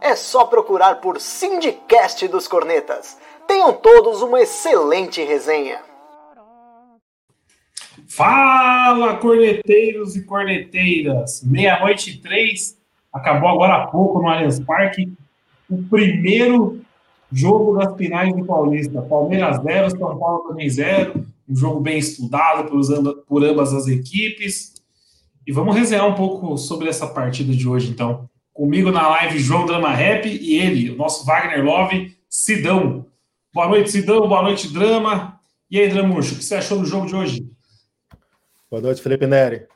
É só procurar por Sindicast dos Cornetas. Tenham todos uma excelente resenha. Fala, corneteiros e corneteiras! Meia-noite e três, acabou agora há pouco no Allianz Parque o primeiro jogo das finais do Paulista. Palmeiras 0, São Paulo também 0. Um jogo bem estudado por ambas as equipes. E vamos resenhar um pouco sobre essa partida de hoje, então. Comigo na live, João Drama Rap e ele, o nosso Wagner Love, Sidão. Boa noite, Sidão. Boa noite, Drama. E aí, Dramucho, o que você achou do jogo de hoje? Boa noite, Felipe Neri.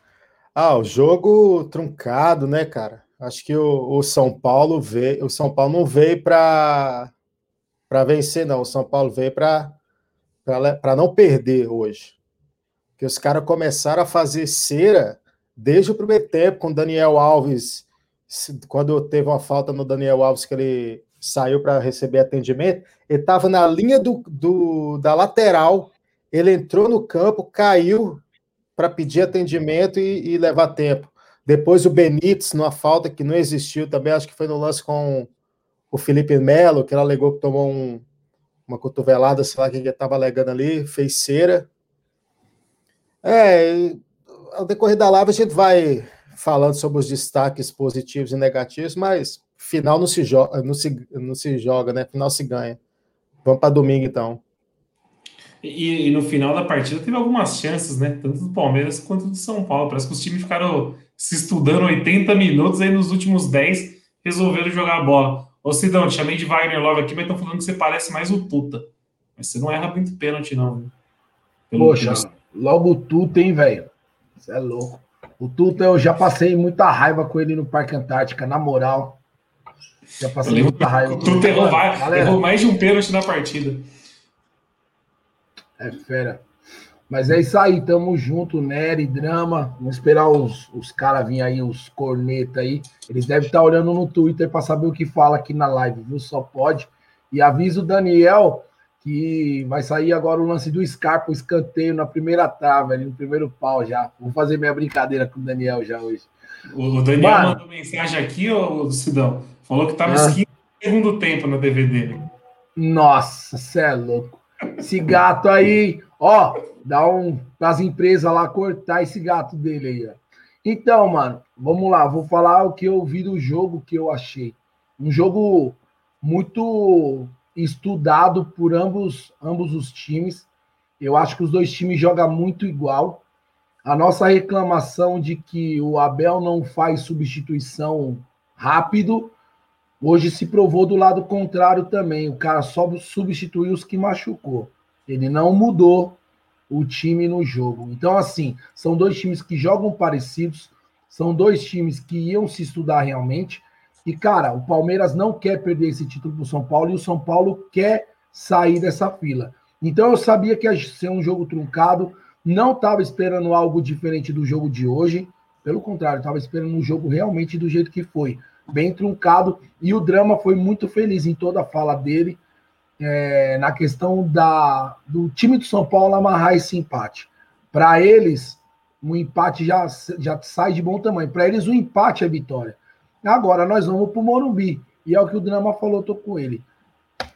Ah, o jogo truncado, né, cara? Acho que o, o São Paulo veio, o São Paulo não veio para para vencer, não. O São Paulo veio para para não perder hoje. Que os caras começaram a fazer cera desde o primeiro tempo, com Daniel Alves, quando teve uma falta no Daniel Alves que ele saiu para receber atendimento, ele estava na linha do, do, da lateral, ele entrou no campo, caiu para pedir atendimento e, e, levar tempo. Depois o Benítez, numa falta que não existiu também, acho que foi no lance com o Felipe Melo, que ele alegou que tomou um, uma cotovelada, sei lá quem estava alegando ali, fez cera. É, ao decorrer da live a gente vai falando sobre os destaques positivos e negativos, mas final não se joga, não se, não se joga, né? Final se ganha. Vamos para domingo então. E, e, no final da partida teve algumas chances, né? Tanto do Palmeiras quanto do São Paulo. Parece que os times ficaram se estudando 80 minutos, aí nos últimos 10 resolveram jogar a bola. Ô Sidão, te chamei de Wagner Love aqui, mas estão falando que você parece mais o Tuta. Mas você não erra muito pênalti, não. Viu? Poxa, logo o Tuta, hein, velho? Você é louco. O Tuta, eu já passei muita raiva com ele no Parque Antártica, na moral. Já passei muita raiva. O Tuta errou, errou mais de um pênalti na partida. É fera. Mas é isso aí, tamo junto, Nery, Drama. Vamos esperar os, os caras virem aí, os corneta aí. Eles devem estar tá olhando no Twitter para saber o que fala aqui na live, viu? Só pode. E avisa o Daniel que vai sair agora o lance do Scarpa, o escanteio na primeira trave, ali no primeiro pau já. Vou fazer minha brincadeira com o Daniel já hoje. O Daniel Mano, mandou mensagem aqui, ô Sidão. Falou que tá nos ah. 15 segundo tempo no DVD. Nossa, cê é louco. Esse gato aí, ó, dá um para as empresas lá cortar esse gato dele aí, ó. Então, mano, vamos lá, vou falar o que eu vi do jogo que eu achei. Um jogo muito estudado por ambos, ambos os times. Eu acho que os dois times jogam muito igual. A nossa reclamação de que o Abel não faz substituição rápido, hoje se provou do lado contrário também. O cara só substituiu os que machucou. Ele não mudou o time no jogo. Então, assim, são dois times que jogam parecidos, são dois times que iam se estudar realmente. E, cara, o Palmeiras não quer perder esse título para o São Paulo e o São Paulo quer sair dessa fila. Então, eu sabia que ia ser um jogo truncado não estava esperando algo diferente do jogo de hoje. Pelo contrário, estava esperando um jogo realmente do jeito que foi. Bem truncado. E o drama foi muito feliz em toda a fala dele. É, na questão da, do time do São Paulo amarrar esse empate. Para eles, um empate já, já sai de bom tamanho. Para eles, o um empate é vitória. Agora nós vamos para o Morumbi. E é o que o Drama falou, tô com ele.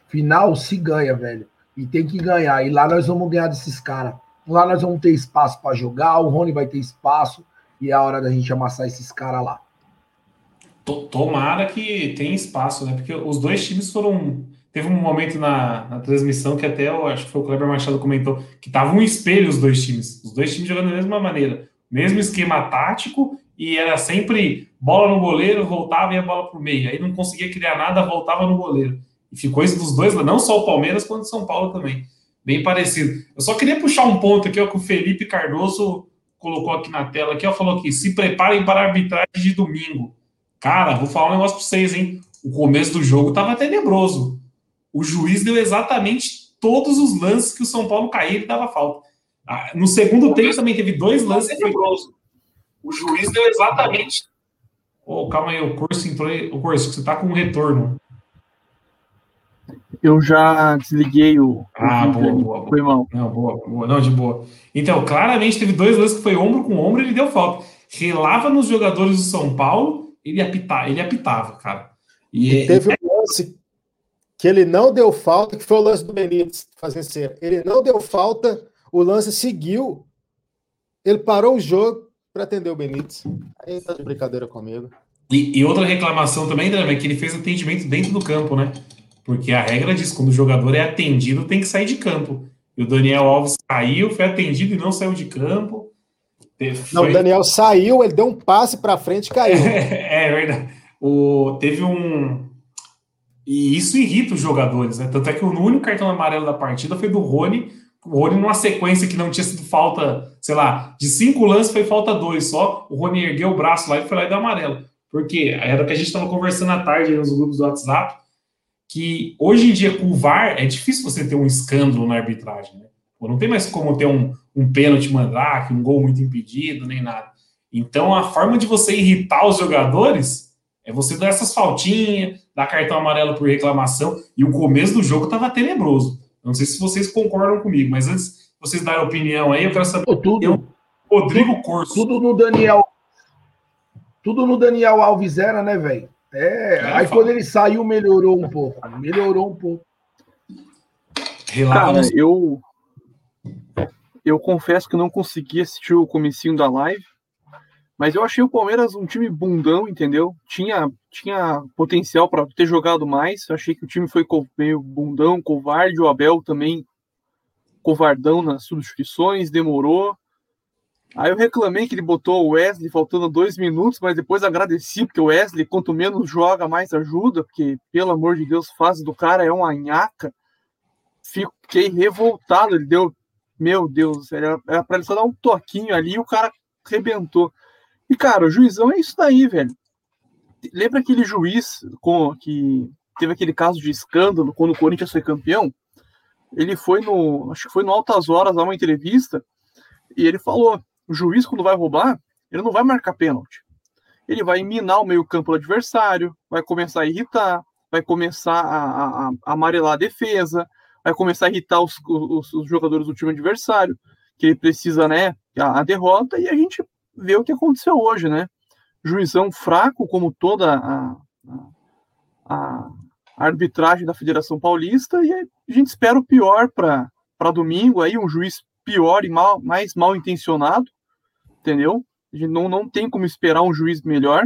Final se ganha, velho. E tem que ganhar. E lá nós vamos ganhar desses caras. Lá nós vamos ter espaço para jogar, o Rony vai ter espaço e é a hora da gente amassar esses caras lá. Tomara que tenha espaço, né? Porque os dois times foram. Teve um momento na, na transmissão que até eu acho que foi o Kleber Machado comentou que tava um espelho os dois times. Os dois times jogando da mesma maneira. Mesmo esquema tático e era sempre bola no goleiro, voltava e a bola pro meio. Aí não conseguia criar nada, voltava no goleiro. E ficou isso dos dois, não só o Palmeiras, quanto o São Paulo também bem parecido. Eu só queria puxar um ponto aqui, ó, que o Felipe Cardoso colocou aqui na tela, aqui, ó, falou aqui, se preparem para a arbitragem de domingo. Cara, vou falar um negócio para vocês, hein? O começo do jogo tava tenebroso. o juiz deu exatamente todos os lances que o São Paulo caía e dava falta. Ah, no segundo tempo também teve dois lances que foi O juiz deu exatamente. Oh, calma aí, o curso entrou. O curso, você tá com um retorno. Eu já desliguei o. Ah, o boa, boa, Foi mal. Não, boa, boa. Não, de boa. Então, claramente teve dois lances que foi ombro com ombro e ele deu falta. Relava nos jogadores do São Paulo, ele apitava, ele apitava, cara. E, e teve um lance que ele não deu falta, que foi o lance do Benítez fazer ser. Ele não deu falta, o lance seguiu, ele parou o jogo para atender o Benítez. Aí tá de brincadeira comigo. E, e outra reclamação também, André, é que ele fez atendimento dentro do campo, né? Porque a regra diz quando o jogador é atendido, tem que sair de campo. E o Daniel Alves saiu, foi atendido e não saiu de campo. Não, o Daniel saiu, ele deu um passe para frente e caiu. é verdade. O, teve um, e isso irrita os jogadores, né? Tanto é que o único cartão amarelo da partida foi do Rony. O Rony, numa sequência que não tinha sido falta, sei lá, de cinco lances foi falta dois só. O Rony ergueu o braço lá e foi lá e deu amarelo. Porque era o que a gente estava conversando à tarde nos grupos do WhatsApp, que hoje em dia com o VAR é difícil você ter um escândalo na arbitragem, né? Não tem mais como ter um, um pênalti mandrake, um gol muito impedido, nem nada. Então a forma de você irritar os jogadores é você dar essas faltinhas, dar cartão amarelo por reclamação, e o começo do jogo estava tenebroso. Não sei se vocês concordam comigo, mas antes vocês darem opinião aí, eu quero saber. Tudo, eu, Rodrigo Corso. Tudo no Daniel. Tudo no Daniel Alves era, né, velho? É, é, aí quando ele saiu, melhorou um pouco. Melhorou um pouco. Cara, eu. Eu confesso que não consegui assistir o comecinho da live. Mas eu achei o Palmeiras um time bundão, entendeu? Tinha, tinha potencial para ter jogado mais. Eu achei que o time foi meio bundão, covarde. O Abel também covardão nas substituições, demorou. Aí eu reclamei que ele botou o Wesley faltando dois minutos, mas depois agradeci, porque o Wesley, quanto menos joga, mais ajuda, porque, pelo amor de Deus, fase do cara é uma nhaca. Fiquei revoltado, ele deu. Meu Deus, era, pra ele só dar um toquinho ali e o cara arrebentou. E, cara, o juizão é isso daí, velho. Lembra aquele juiz com, que teve aquele caso de escândalo quando o Corinthians foi campeão? Ele foi no. Acho que foi no Altas Horas, lá uma entrevista, e ele falou: o juiz, quando vai roubar, ele não vai marcar pênalti. Ele vai minar o meio-campo do adversário, vai começar a irritar, vai começar a, a, a amarelar a defesa, vai começar a irritar os, os, os, jogadores do time adversário, que ele precisa, né, a, a derrota, e a gente ver o que aconteceu hoje, né? Juizão fraco, como toda a, a, a arbitragem da Federação Paulista, e a gente espera o pior para domingo, aí um juiz pior e mal, mais mal intencionado, entendeu? A gente não, não tem como esperar um juiz melhor,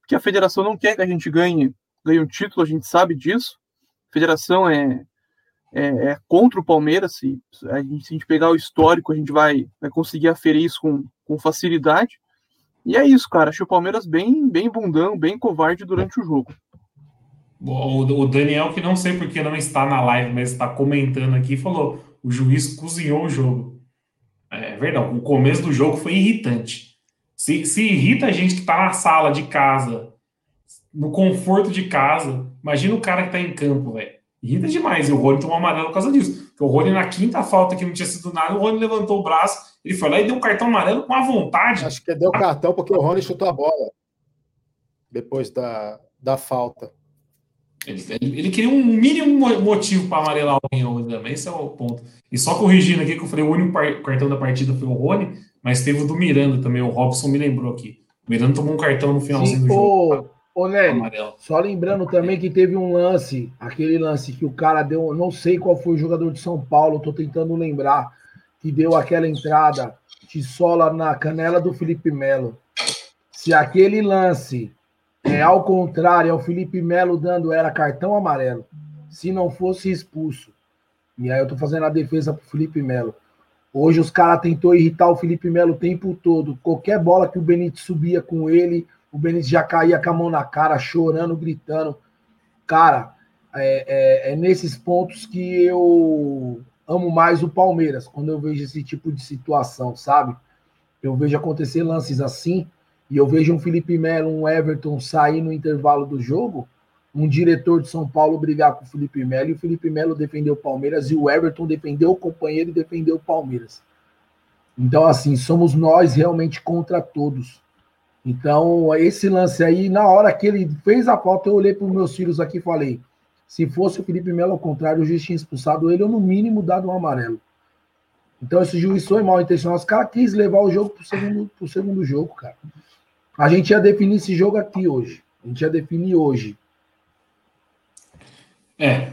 porque a federação não quer que a gente ganhe, ganhe um título, a gente sabe disso. A federação é, é, é contra o Palmeiras, se a, gente, se a gente pegar o histórico, a gente vai, vai conseguir aferir isso com, com facilidade. E é isso, cara. Achei o Palmeiras bem, bem bundão, bem covarde durante o jogo. O Daniel, que não sei porque não está na live, mas está comentando aqui, falou: o juiz cozinhou o jogo. É verdade, o começo do jogo foi irritante. Se, se irrita a gente que está na sala de casa, no conforto de casa, imagina o cara que está em campo, velho. Irrita demais. E o Rony tomou amarelo por causa disso. Porque o Rony, na quinta falta que não tinha sido nada, o Rony levantou o braço, ele foi lá e deu um cartão amarelo com a vontade. Acho que deu cartão porque o Rony chutou a bola depois da, da falta. Ele, ele, ele queria um mínimo motivo para amarelar alguém hoje também, esse é o ponto. E só corrigindo aqui, que eu falei, o único cartão da partida foi o Rony, mas teve o do Miranda também, o Robson me lembrou aqui. O Miranda tomou um cartão no finalzinho Sim, do jogo. Ô, Nery, só lembrando também que teve um lance, aquele lance que o cara deu, não sei qual foi o jogador de São Paulo, tô tentando lembrar, que deu aquela entrada de sola na canela do Felipe Melo. Se aquele lance é ao contrário, é o Felipe Melo dando era cartão amarelo, se não fosse expulso. E aí eu tô fazendo a defesa pro Felipe Melo. Hoje os caras tentou irritar o Felipe Melo o tempo todo. Qualquer bola que o Benítez subia com ele, o Benítez já caía com a mão na cara, chorando, gritando. Cara, é, é, é, nesses pontos que eu amo mais o Palmeiras, quando eu vejo esse tipo de situação, sabe? Eu vejo acontecer lances assim, e eu vejo um Felipe Melo, um Everton sair no intervalo do jogo, um diretor de São Paulo brigar com o Felipe Melo e o Felipe Melo defendeu o Palmeiras e o Everton defendeu o companheiro e defendeu o Palmeiras. Então, assim, somos nós realmente contra todos. Então, esse lance aí, na hora que ele fez a falta, eu olhei para os meus filhos aqui e falei: se fosse o Felipe Melo ao contrário, o juiz tinha expulsado ele ou no mínimo dado um amarelo. Então, esse juiz foi mal intencionado. Os caras quis levar o jogo para o segundo, segundo jogo, cara. A gente ia definir esse jogo aqui hoje. A gente ia definir hoje. É,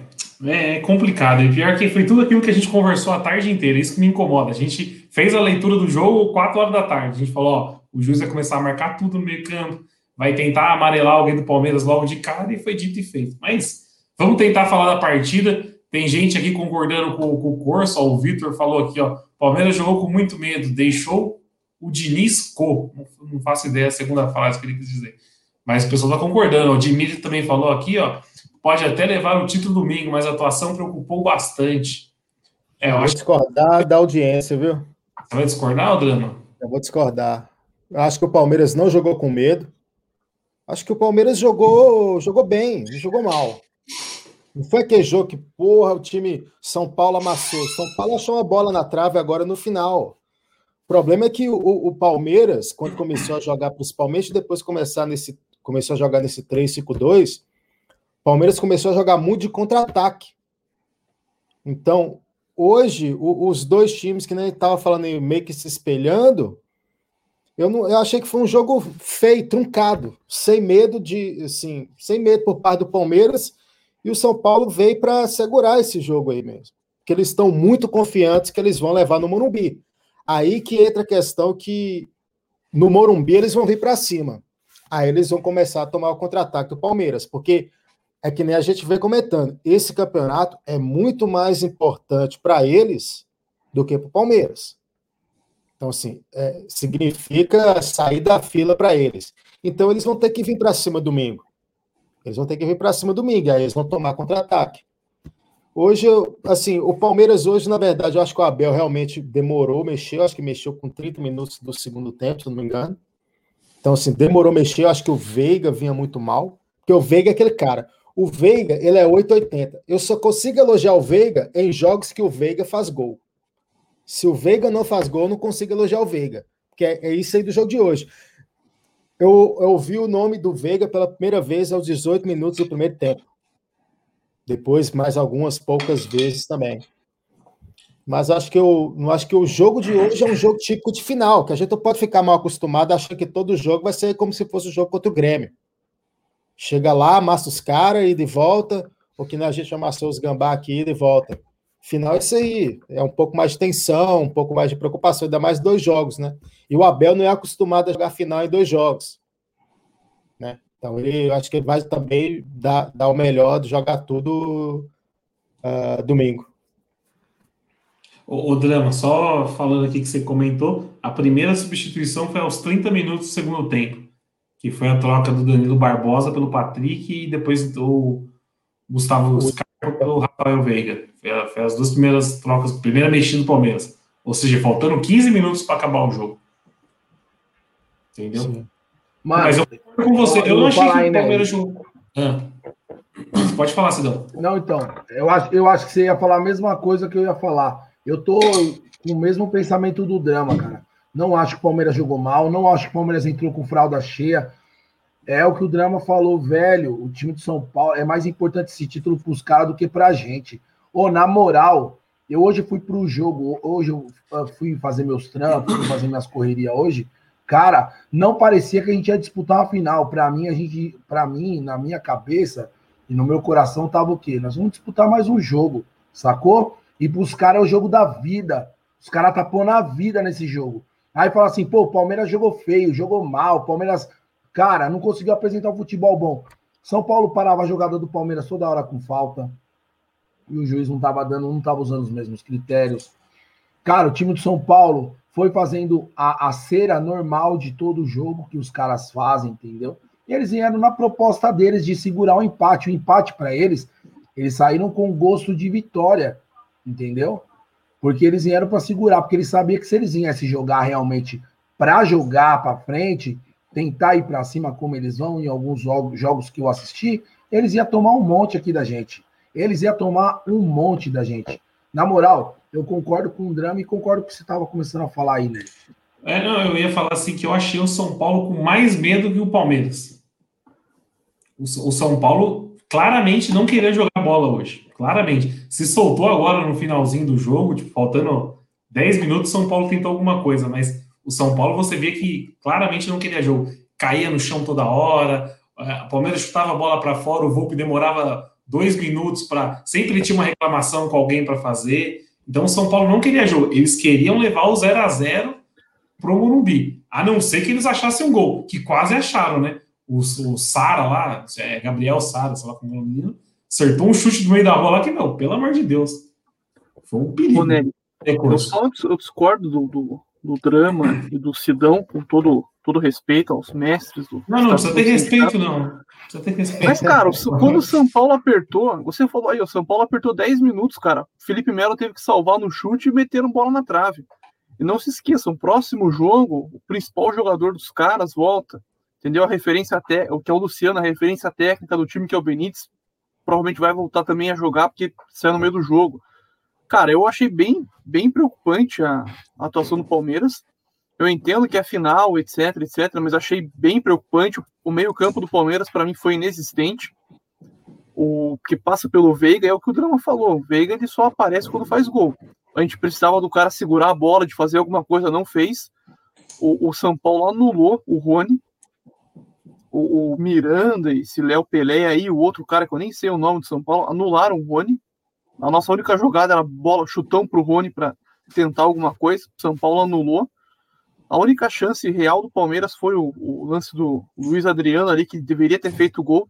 é complicado. E pior que foi tudo aquilo que a gente conversou a tarde inteira. Isso que me incomoda. A gente fez a leitura do jogo 4 horas da tarde. A gente falou: ó, o juiz vai começar a marcar tudo no meio campo, vai tentar amarelar alguém do Palmeiras logo de cara, e foi dito e feito. Mas vamos tentar falar da partida. Tem gente aqui concordando com, com o Corso, o Vitor falou aqui, ó. Palmeiras jogou com muito medo, deixou o Diniz co. Não, faço ideia a segunda frase que ele quis dizer. Mas o pessoal está concordando. O Dimitri também falou aqui, ó pode até levar o título domingo, mas a atuação preocupou bastante. É, eu, eu vou acho... discordar da audiência, viu? Você vai discordar, Drama? Eu vou discordar. Acho que o Palmeiras não jogou com medo. Acho que o Palmeiras jogou, jogou bem, não jogou mal. Não foi aquele jogo que, porra, o time São Paulo amassou. São Paulo achou uma bola na trave agora no final. O problema é que o, o Palmeiras, quando começou a jogar, principalmente depois de começar nesse, começou a jogar nesse 3-5-2, Palmeiras começou a jogar muito de contra-ataque. Então, hoje, o, os dois times que nem estava falando meio que se espelhando, eu, não, eu achei que foi um jogo feio, truncado, sem medo de, assim, sem medo por parte do Palmeiras, e o São Paulo veio para segurar esse jogo aí mesmo. Que eles estão muito confiantes que eles vão levar no Morumbi. Aí que entra a questão que no Morumbi eles vão vir para cima. Aí eles vão começar a tomar o contra-ataque do Palmeiras, porque é que nem a gente vem comentando. Esse campeonato é muito mais importante para eles do que para o Palmeiras. Então, assim, é, significa sair da fila para eles. Então, eles vão ter que vir para cima domingo. Eles vão ter que vir para cima domingo, aí eles vão tomar contra-ataque. Hoje, assim, o Palmeiras hoje, na verdade, eu acho que o Abel realmente demorou, mexeu, acho que mexeu com 30 minutos do segundo tempo, se não me engano. Então, assim, demorou mexer, eu acho que o Veiga vinha muito mal, porque o Veiga é aquele cara, o Veiga, ele é 880. Eu só consigo elogiar o Veiga em jogos que o Veiga faz gol. Se o Veiga não faz gol, não consigo elogiar o Veiga. Que é, é isso aí do jogo de hoje. Eu, eu ouvi o nome do Veiga pela primeira vez aos 18 minutos do primeiro tempo. Depois, mais algumas poucas vezes também. Mas acho que, eu, não acho que o jogo de hoje é um jogo típico de final, que a gente pode ficar mal acostumado achando que todo jogo vai ser como se fosse o um jogo contra o Grêmio. Chega lá, amassa os caras e de volta, ou que a gente amassou os gambá aqui e de volta. Final é isso aí. É um pouco mais de tensão, um pouco mais de preocupação, ainda mais dois jogos, né? E o Abel não é acostumado a jogar final em dois jogos. Né? Então ele acho que ele vai também dar, dar o melhor de jogar tudo uh, domingo. O, o, Drama, só falando aqui que você comentou, a primeira substituição foi aos 30 minutos do segundo tempo que foi a troca do Danilo Barbosa pelo Patrick e depois do Gustavo Scarpa pelo Rafael Veiga. Foi, foi, as duas primeiras trocas, primeira mexida do Palmeiras. Ou seja, faltando 15 minutos para acabar o jogo. Entendeu? Mas, Mas eu concordo com você. Eu, eu não achei que o Palmeiras jogou. Ah. Pode falar, Cidão. Não, então. Eu acho, eu acho que você ia falar a mesma coisa que eu ia falar. Eu tô com o mesmo pensamento do drama, cara. Não acho que o Palmeiras jogou mal, não acho que o Palmeiras entrou com fralda cheia. É o que o Drama falou, velho. O time de São Paulo é mais importante esse título para os caras do que para a gente. Ô, na moral, eu hoje fui para o jogo, hoje eu fui fazer meus trampos, fui fazer minhas correrias hoje. Cara, não parecia que a gente ia disputar uma final. Para mim, a gente, para mim, na minha cabeça e no meu coração tava o quê? Nós vamos disputar mais um jogo, sacou? E para os caras é o jogo da vida. Os caras tá pondo a vida nesse jogo. Aí fala assim, pô, o Palmeiras jogou feio, jogou mal, o Palmeiras, cara, não conseguiu apresentar um futebol bom. São Paulo parava a jogada do Palmeiras toda hora com falta. E o juiz não estava dando, não estava usando os mesmos critérios. Cara, o time do São Paulo foi fazendo a, a cera normal de todo jogo que os caras fazem, entendeu? E eles vieram na proposta deles de segurar o empate. O empate para eles, eles saíram com gosto de vitória, entendeu? Porque eles vieram para segurar, porque eles sabiam que se eles viessem jogar realmente para jogar para frente, tentar ir para cima como eles vão em alguns jogos que eu assisti, eles iam tomar um monte aqui da gente. Eles iam tomar um monte da gente. Na moral, eu concordo com o drama e concordo com o que você estava começando a falar aí, né? É, não, eu ia falar assim que eu achei o São Paulo com mais medo que o Palmeiras. O, o São Paulo claramente não queria jogar bola hoje. Claramente. Se soltou agora no finalzinho do jogo, tipo, faltando 10 minutos, São Paulo tentou alguma coisa, mas o São Paulo você vê que claramente não queria jogo. Caía no chão toda hora, é, o Palmeiras chutava a bola para fora, o Volpe demorava dois minutos para. Sempre tinha uma reclamação com alguém para fazer. Então o São Paulo não queria jogo. Eles queriam levar o 0 a 0 pro Morumbi. A não ser que eles achassem um gol, que quase acharam, né? O, o Sara lá, é Gabriel Sara, sei lá como é o menino, acertou um chute do meio da bola que, não, pelo amor de Deus. Foi um perigo. Ô, eu só eu discordo do, do, do, drama e do Sidão, com todo, todo respeito aos mestres. Do, não, não, precisa ter respeito, não. Precisa ter respeito. Mas, cara, quando o São Paulo apertou, você falou aí, o São Paulo apertou 10 minutos, cara. Felipe Melo teve que salvar no chute e meteram bola na trave. E não se esqueçam, próximo jogo, o principal jogador dos caras volta. Entendeu? A referência até, o que é o Luciano, a referência técnica do time que é o Benítez, provavelmente vai voltar também a jogar porque saiu no meio do jogo. Cara, eu achei bem, bem preocupante a, a atuação do Palmeiras. Eu entendo que é final, etc, etc, mas achei bem preocupante. O meio-campo do Palmeiras, para mim, foi inexistente. O que passa pelo Veiga é o que o Drama falou. O Veiga ele só aparece quando faz gol. A gente precisava do cara segurar a bola, de fazer alguma coisa, não fez. O, o São Paulo anulou o Rony. O, o Miranda, esse Léo Pelé aí, o outro cara que eu nem sei o nome de São Paulo, anularam o Rony. A nossa única jogada era bola, chutão pro Rony para tentar alguma coisa. São Paulo anulou. A única chance real do Palmeiras foi o, o, lance do Luiz Adriano ali, que deveria ter feito o gol.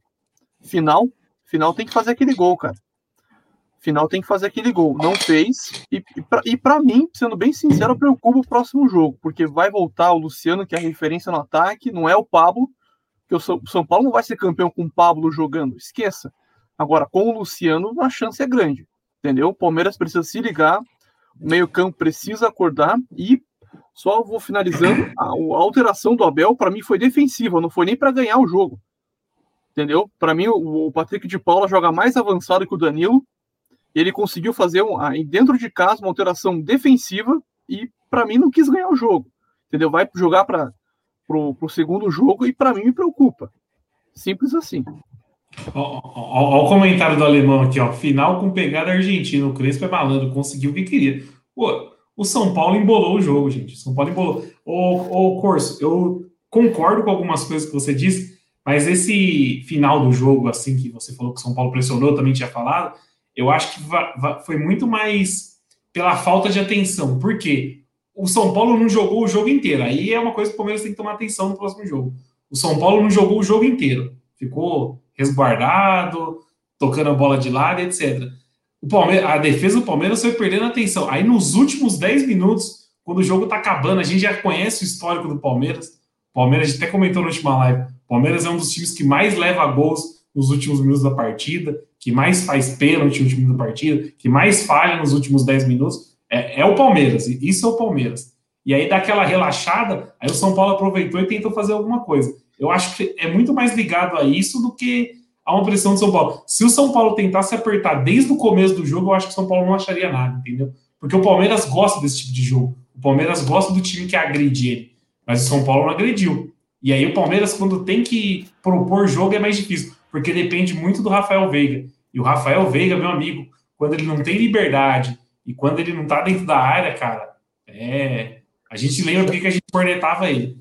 Final. Final tem que fazer aquele gol, cara. Final tem que fazer aquele gol. Não fez. E, e para mim, sendo bem sincero, preocupa o próximo jogo, porque vai voltar o Luciano, que é a referência no ataque, não é o Pablo, que o São Paulo não vai ser campeão com o Pablo jogando. Esqueça. Agora, com o Luciano, a chance é grande. Entendeu? O Palmeiras precisa se ligar, o meio-campo precisa acordar e só vou finalizando. A, a alteração do Abel, para mim, foi defensiva, não foi nem para ganhar o jogo. Entendeu? Para mim, o, o, Patrick de Paula joga mais avançado que o Danilo. Ele conseguiu fazer, um, dentro de casa, uma alteração defensiva e, para mim, não quis ganhar o jogo. Entendeu? Vai jogar para o segundo jogo e, para mim, me preocupa. Simples assim. Olha o comentário do alemão aqui, ó. Final com pegada argentina. O Crespo é malandro, conseguiu o que queria. Pô, o São Paulo embolou o jogo, gente. O São Paulo embolou. Ô, ô Corso, eu concordo com algumas coisas que você disse, mas esse final do jogo, assim, que você falou que o São Paulo pressionou, também tinha falado, eu acho que foi muito mais pela falta de atenção. Por quê? O São Paulo não jogou o jogo inteiro. Aí é uma coisa que o Palmeiras tem que tomar atenção no próximo jogo. O São Paulo não jogou o jogo inteiro. Ficou resguardado, tocando a bola de lado, etc o Palmeiras, a defesa do Palmeiras foi perdendo atenção. Aí nos últimos 10 minutos, quando o jogo tá acabando, a gente já conhece o histórico do Palmeiras. O Palmeiras, até comentou na última live, o Palmeiras é um dos times que mais leva gols nos últimos minutos da partida, que mais faz pênalti no último minuto da partida, que mais falha nos últimos 10 minutos. É, é o Palmeiras, isso é o Palmeiras. E aí, daquela relaxada, aí o São Paulo aproveitou e tentou fazer alguma coisa. Eu acho que é muito mais ligado a isso do que há uma pressão do São Paulo. Se o São Paulo tentasse apertar desde o começo do jogo, eu acho que o São Paulo não acharia nada, entendeu? Porque o Palmeiras gosta desse tipo de jogo. O Palmeiras gosta do time que agride ele. Mas o São Paulo não agrediu. E aí o Palmeiras, quando tem que propor jogo, é mais difícil, porque depende muito do Rafael Veiga. E o Rafael Veiga, meu amigo, quando ele não tem liberdade e quando ele não tá dentro da área, cara, é. A gente lembra porque que a gente cornetava ele.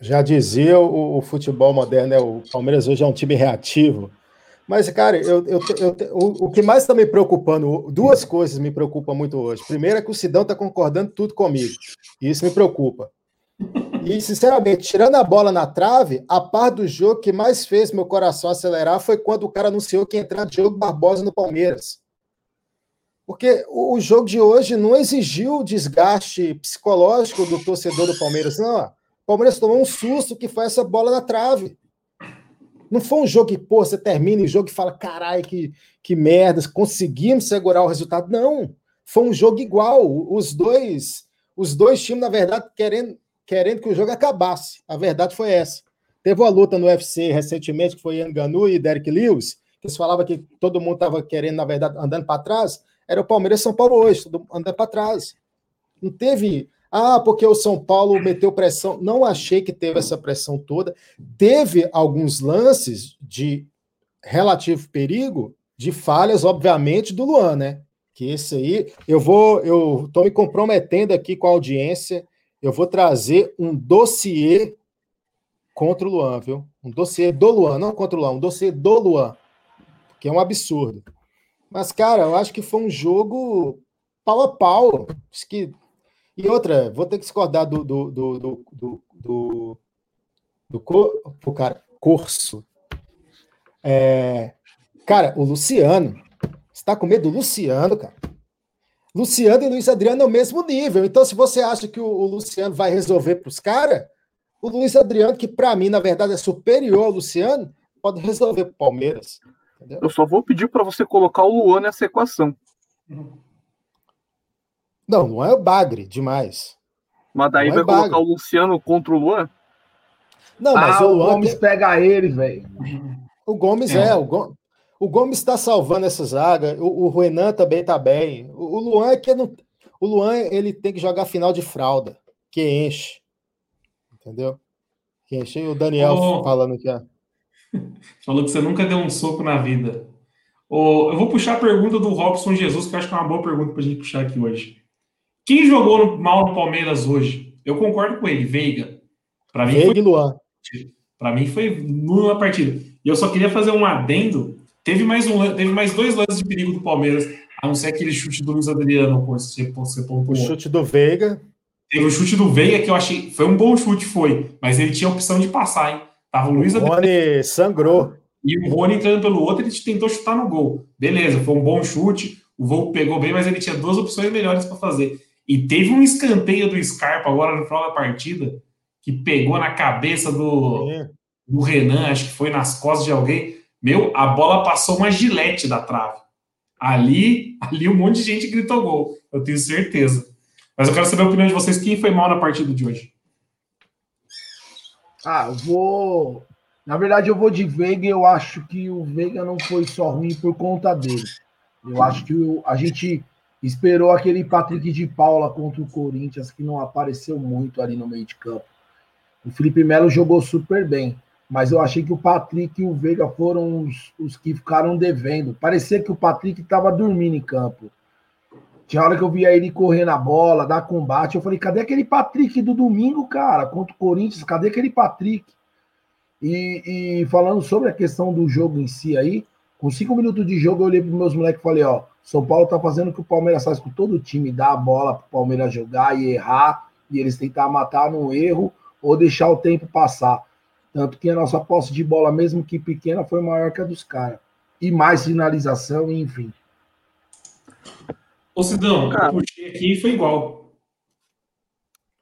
Já dizia o, o, futebol moderno, né? o Palmeiras hoje é um time reativo. Mas, cara, eu, eu, eu, o, o, que mais está me preocupando, duas coisas me preocupam muito hoje. Primeiro é que o Sidão está concordando tudo comigo. E isso me preocupa. E, sinceramente, tirando a bola na trave, a parte do jogo que mais fez meu coração acelerar foi quando o cara anunciou que ia entrar Diogo Barbosa no Palmeiras. Porque o jogo de hoje não exigiu o desgaste psicológico do torcedor do Palmeiras, não. O Palmeiras tomou um susto que foi essa bola na trave. Não foi um jogo que, pô, você termina o jogo e fala, caralho, que, que merda, conseguimos segurar o resultado. Não. Foi um jogo igual. Os dois, os dois times, na verdade, querendo, querendo que o jogo acabasse. A verdade foi essa. Teve uma luta no UFC recentemente, que foi Enganu e Derek Lewis, que eles falavam que todo mundo estava querendo, na verdade, andando para trás. Era o Palmeiras e São Paulo hoje, andando para trás. Não teve. Ah, porque o São Paulo meteu pressão. Não achei que teve essa pressão toda. Teve alguns lances de relativo perigo, de falhas, obviamente, do Luan, né? Que esse aí, eu vou, eu estou me comprometendo aqui com a audiência, eu vou trazer um dossiê contra o Luan, viu? Um dossiê do Luan, não contra o Luan, um dossiê do Luan, que é um absurdo. Mas, cara, eu acho que foi um jogo pau a pau. Acho que... E outra, vou ter que discordar do, do, do, do, do, do, do, do cara, curso. É, cara, o Luciano, está com medo do Luciano, cara. Luciano e Luiz Adriano é o mesmo nível. Então, se você acha que o, o Luciano vai resolver para os caras, o Luiz Adriano, que para mim, na verdade, é superior ao Luciano, pode resolver para o Palmeiras. Entendeu? Eu só vou pedir para você colocar o Luan nessa equação. Não, não é o Bagre demais. Mas daí não vai é colocar o Luciano contra o Luan? Não, mas ah, o, o Gomes tem... pega ele, velho. O Gomes é, é o Gomes. O Gomes está salvando essa zaga. O, o Renan também está bem. O, o, Luan é que não. O Luan ele tem que jogar final de fralda, que enche. Entendeu? Que enche. E o Daniel oh. falando aqui, ó. Falou que você nunca deu um soco na vida. Oh, eu vou puxar a pergunta do Robson Jesus, que eu acho que é uma boa pergunta para a gente puxar aqui hoje. Quem jogou no, mal no Palmeiras hoje? Eu concordo com ele, Veiga. Para mim, Veiga foi... e Luan. Para mim foi numa partida. E eu só queria fazer um adendo Teve mais, um, teve mais dois lances de perigo do Palmeiras, a não ser aquele chute do Luiz Adriano, você, você. O chute do Veiga. Teve o chute do Veiga que eu achei. Foi um bom chute, foi. Mas ele tinha a opção de passar, hein? Tava o Luiz Adriano. O Rony sangrou. E o Rony entrando pelo outro, ele tentou chutar no gol. Beleza, foi um bom chute. O voo pegou bem, mas ele tinha duas opções melhores para fazer. E teve um escanteio do Scarpa agora no final da partida, que pegou na cabeça do, do Renan, acho que foi nas costas de alguém. Meu, a bola passou uma gilete da trave. Ali, ali um monte de gente gritou gol. Eu tenho certeza. Mas eu quero saber a opinião de vocês. Quem foi mal na partida de hoje? Ah, eu vou. Na verdade, eu vou de Veiga. Eu acho que o Veiga não foi só ruim por conta dele. Eu acho que o... a gente esperou aquele Patrick de Paula contra o Corinthians, que não apareceu muito ali no meio de campo. O Felipe Melo jogou super bem mas eu achei que o Patrick e o Veiga foram os, os que ficaram devendo. Parecia que o Patrick estava dormindo em campo. Tinha hora que eu via ele correr na bola, dar combate. Eu falei, cadê aquele Patrick do domingo, cara? Contra o Corinthians, cadê aquele Patrick? E, e falando sobre a questão do jogo em si aí, com cinco minutos de jogo, eu olhei para os meus moleques e falei, ó, São Paulo tá fazendo o que o Palmeiras faz com todo o time, dar a bola para o Palmeiras jogar e errar, e eles tentar matar no erro ou deixar o tempo passar. Tanto que a nossa posse de bola, mesmo que pequena, foi maior que a dos caras. E mais finalização, enfim. Ô Sidão, eu puxei aqui e foi igual.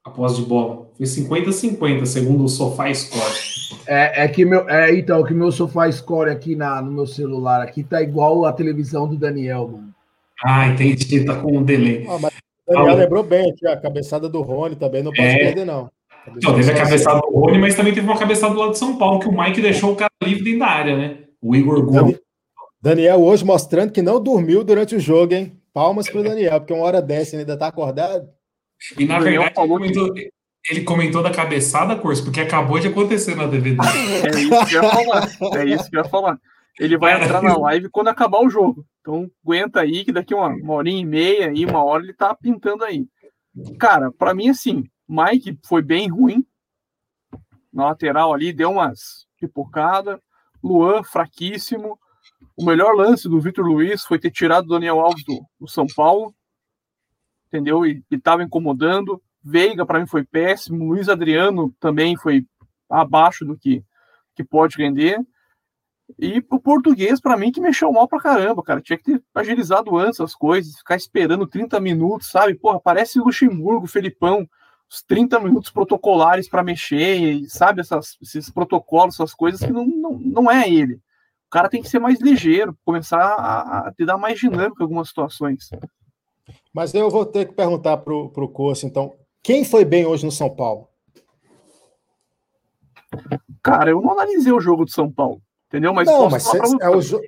A posse de bola. Foi 50-50, segundo o Sofá Score. É, é que meu. É, então, que meu Sofá Score aqui na, no meu celular aqui tá igual a televisão do Daniel, mano. Ah, entendi. Tá com um delay. Ah, mas o Daniel ah, lembrou bem aqui, a cabeçada do Rony também, não pode é... perder, não. Então, teve a cabeçada do Rony, mas também teve uma cabeçada do lado de São Paulo, que o Mike deixou o cara livre dentro da área, né? O Igor Gol. Daniel hoje mostrando que não dormiu durante o jogo, hein? Palmas para o Daniel, porque uma hora dessa ele ainda tá acordado. E na verdade, ele comentou, ele comentou da cabeçada, Curso, porque acabou de acontecer na DVD É isso que eu ia falar. É isso que eu ia falar. Ele vai entrar na live quando acabar o jogo. Então aguenta aí que daqui uma, uma horinha e meia, aí, uma hora ele tá pintando aí. Cara, para mim, assim, Mike foi bem ruim na lateral ali, deu umas pipocadas. Luan, fraquíssimo. O melhor lance do Vitor Luiz foi ter tirado o Daniel Alves do, do São Paulo. Entendeu? E estava incomodando. Veiga, para mim, foi péssimo. Luiz Adriano também foi abaixo do que, que pode render. E o português, para mim, que mexeu mal pra caramba, cara. Tinha que ter agilizado antes as coisas, ficar esperando 30 minutos, sabe? Porra, parece Luxemburgo, Felipão os 30 minutos protocolares para mexer, sabe? Essas, esses protocolos, essas coisas que não, não, não é ele. O cara tem que ser mais ligeiro, começar a, a te dar mais dinâmica em algumas situações. Mas eu vou ter que perguntar para o curso, então, quem foi bem hoje no São Paulo? Cara, eu não analisei o jogo do São Paulo, entendeu? Mas não, mas é o jogo.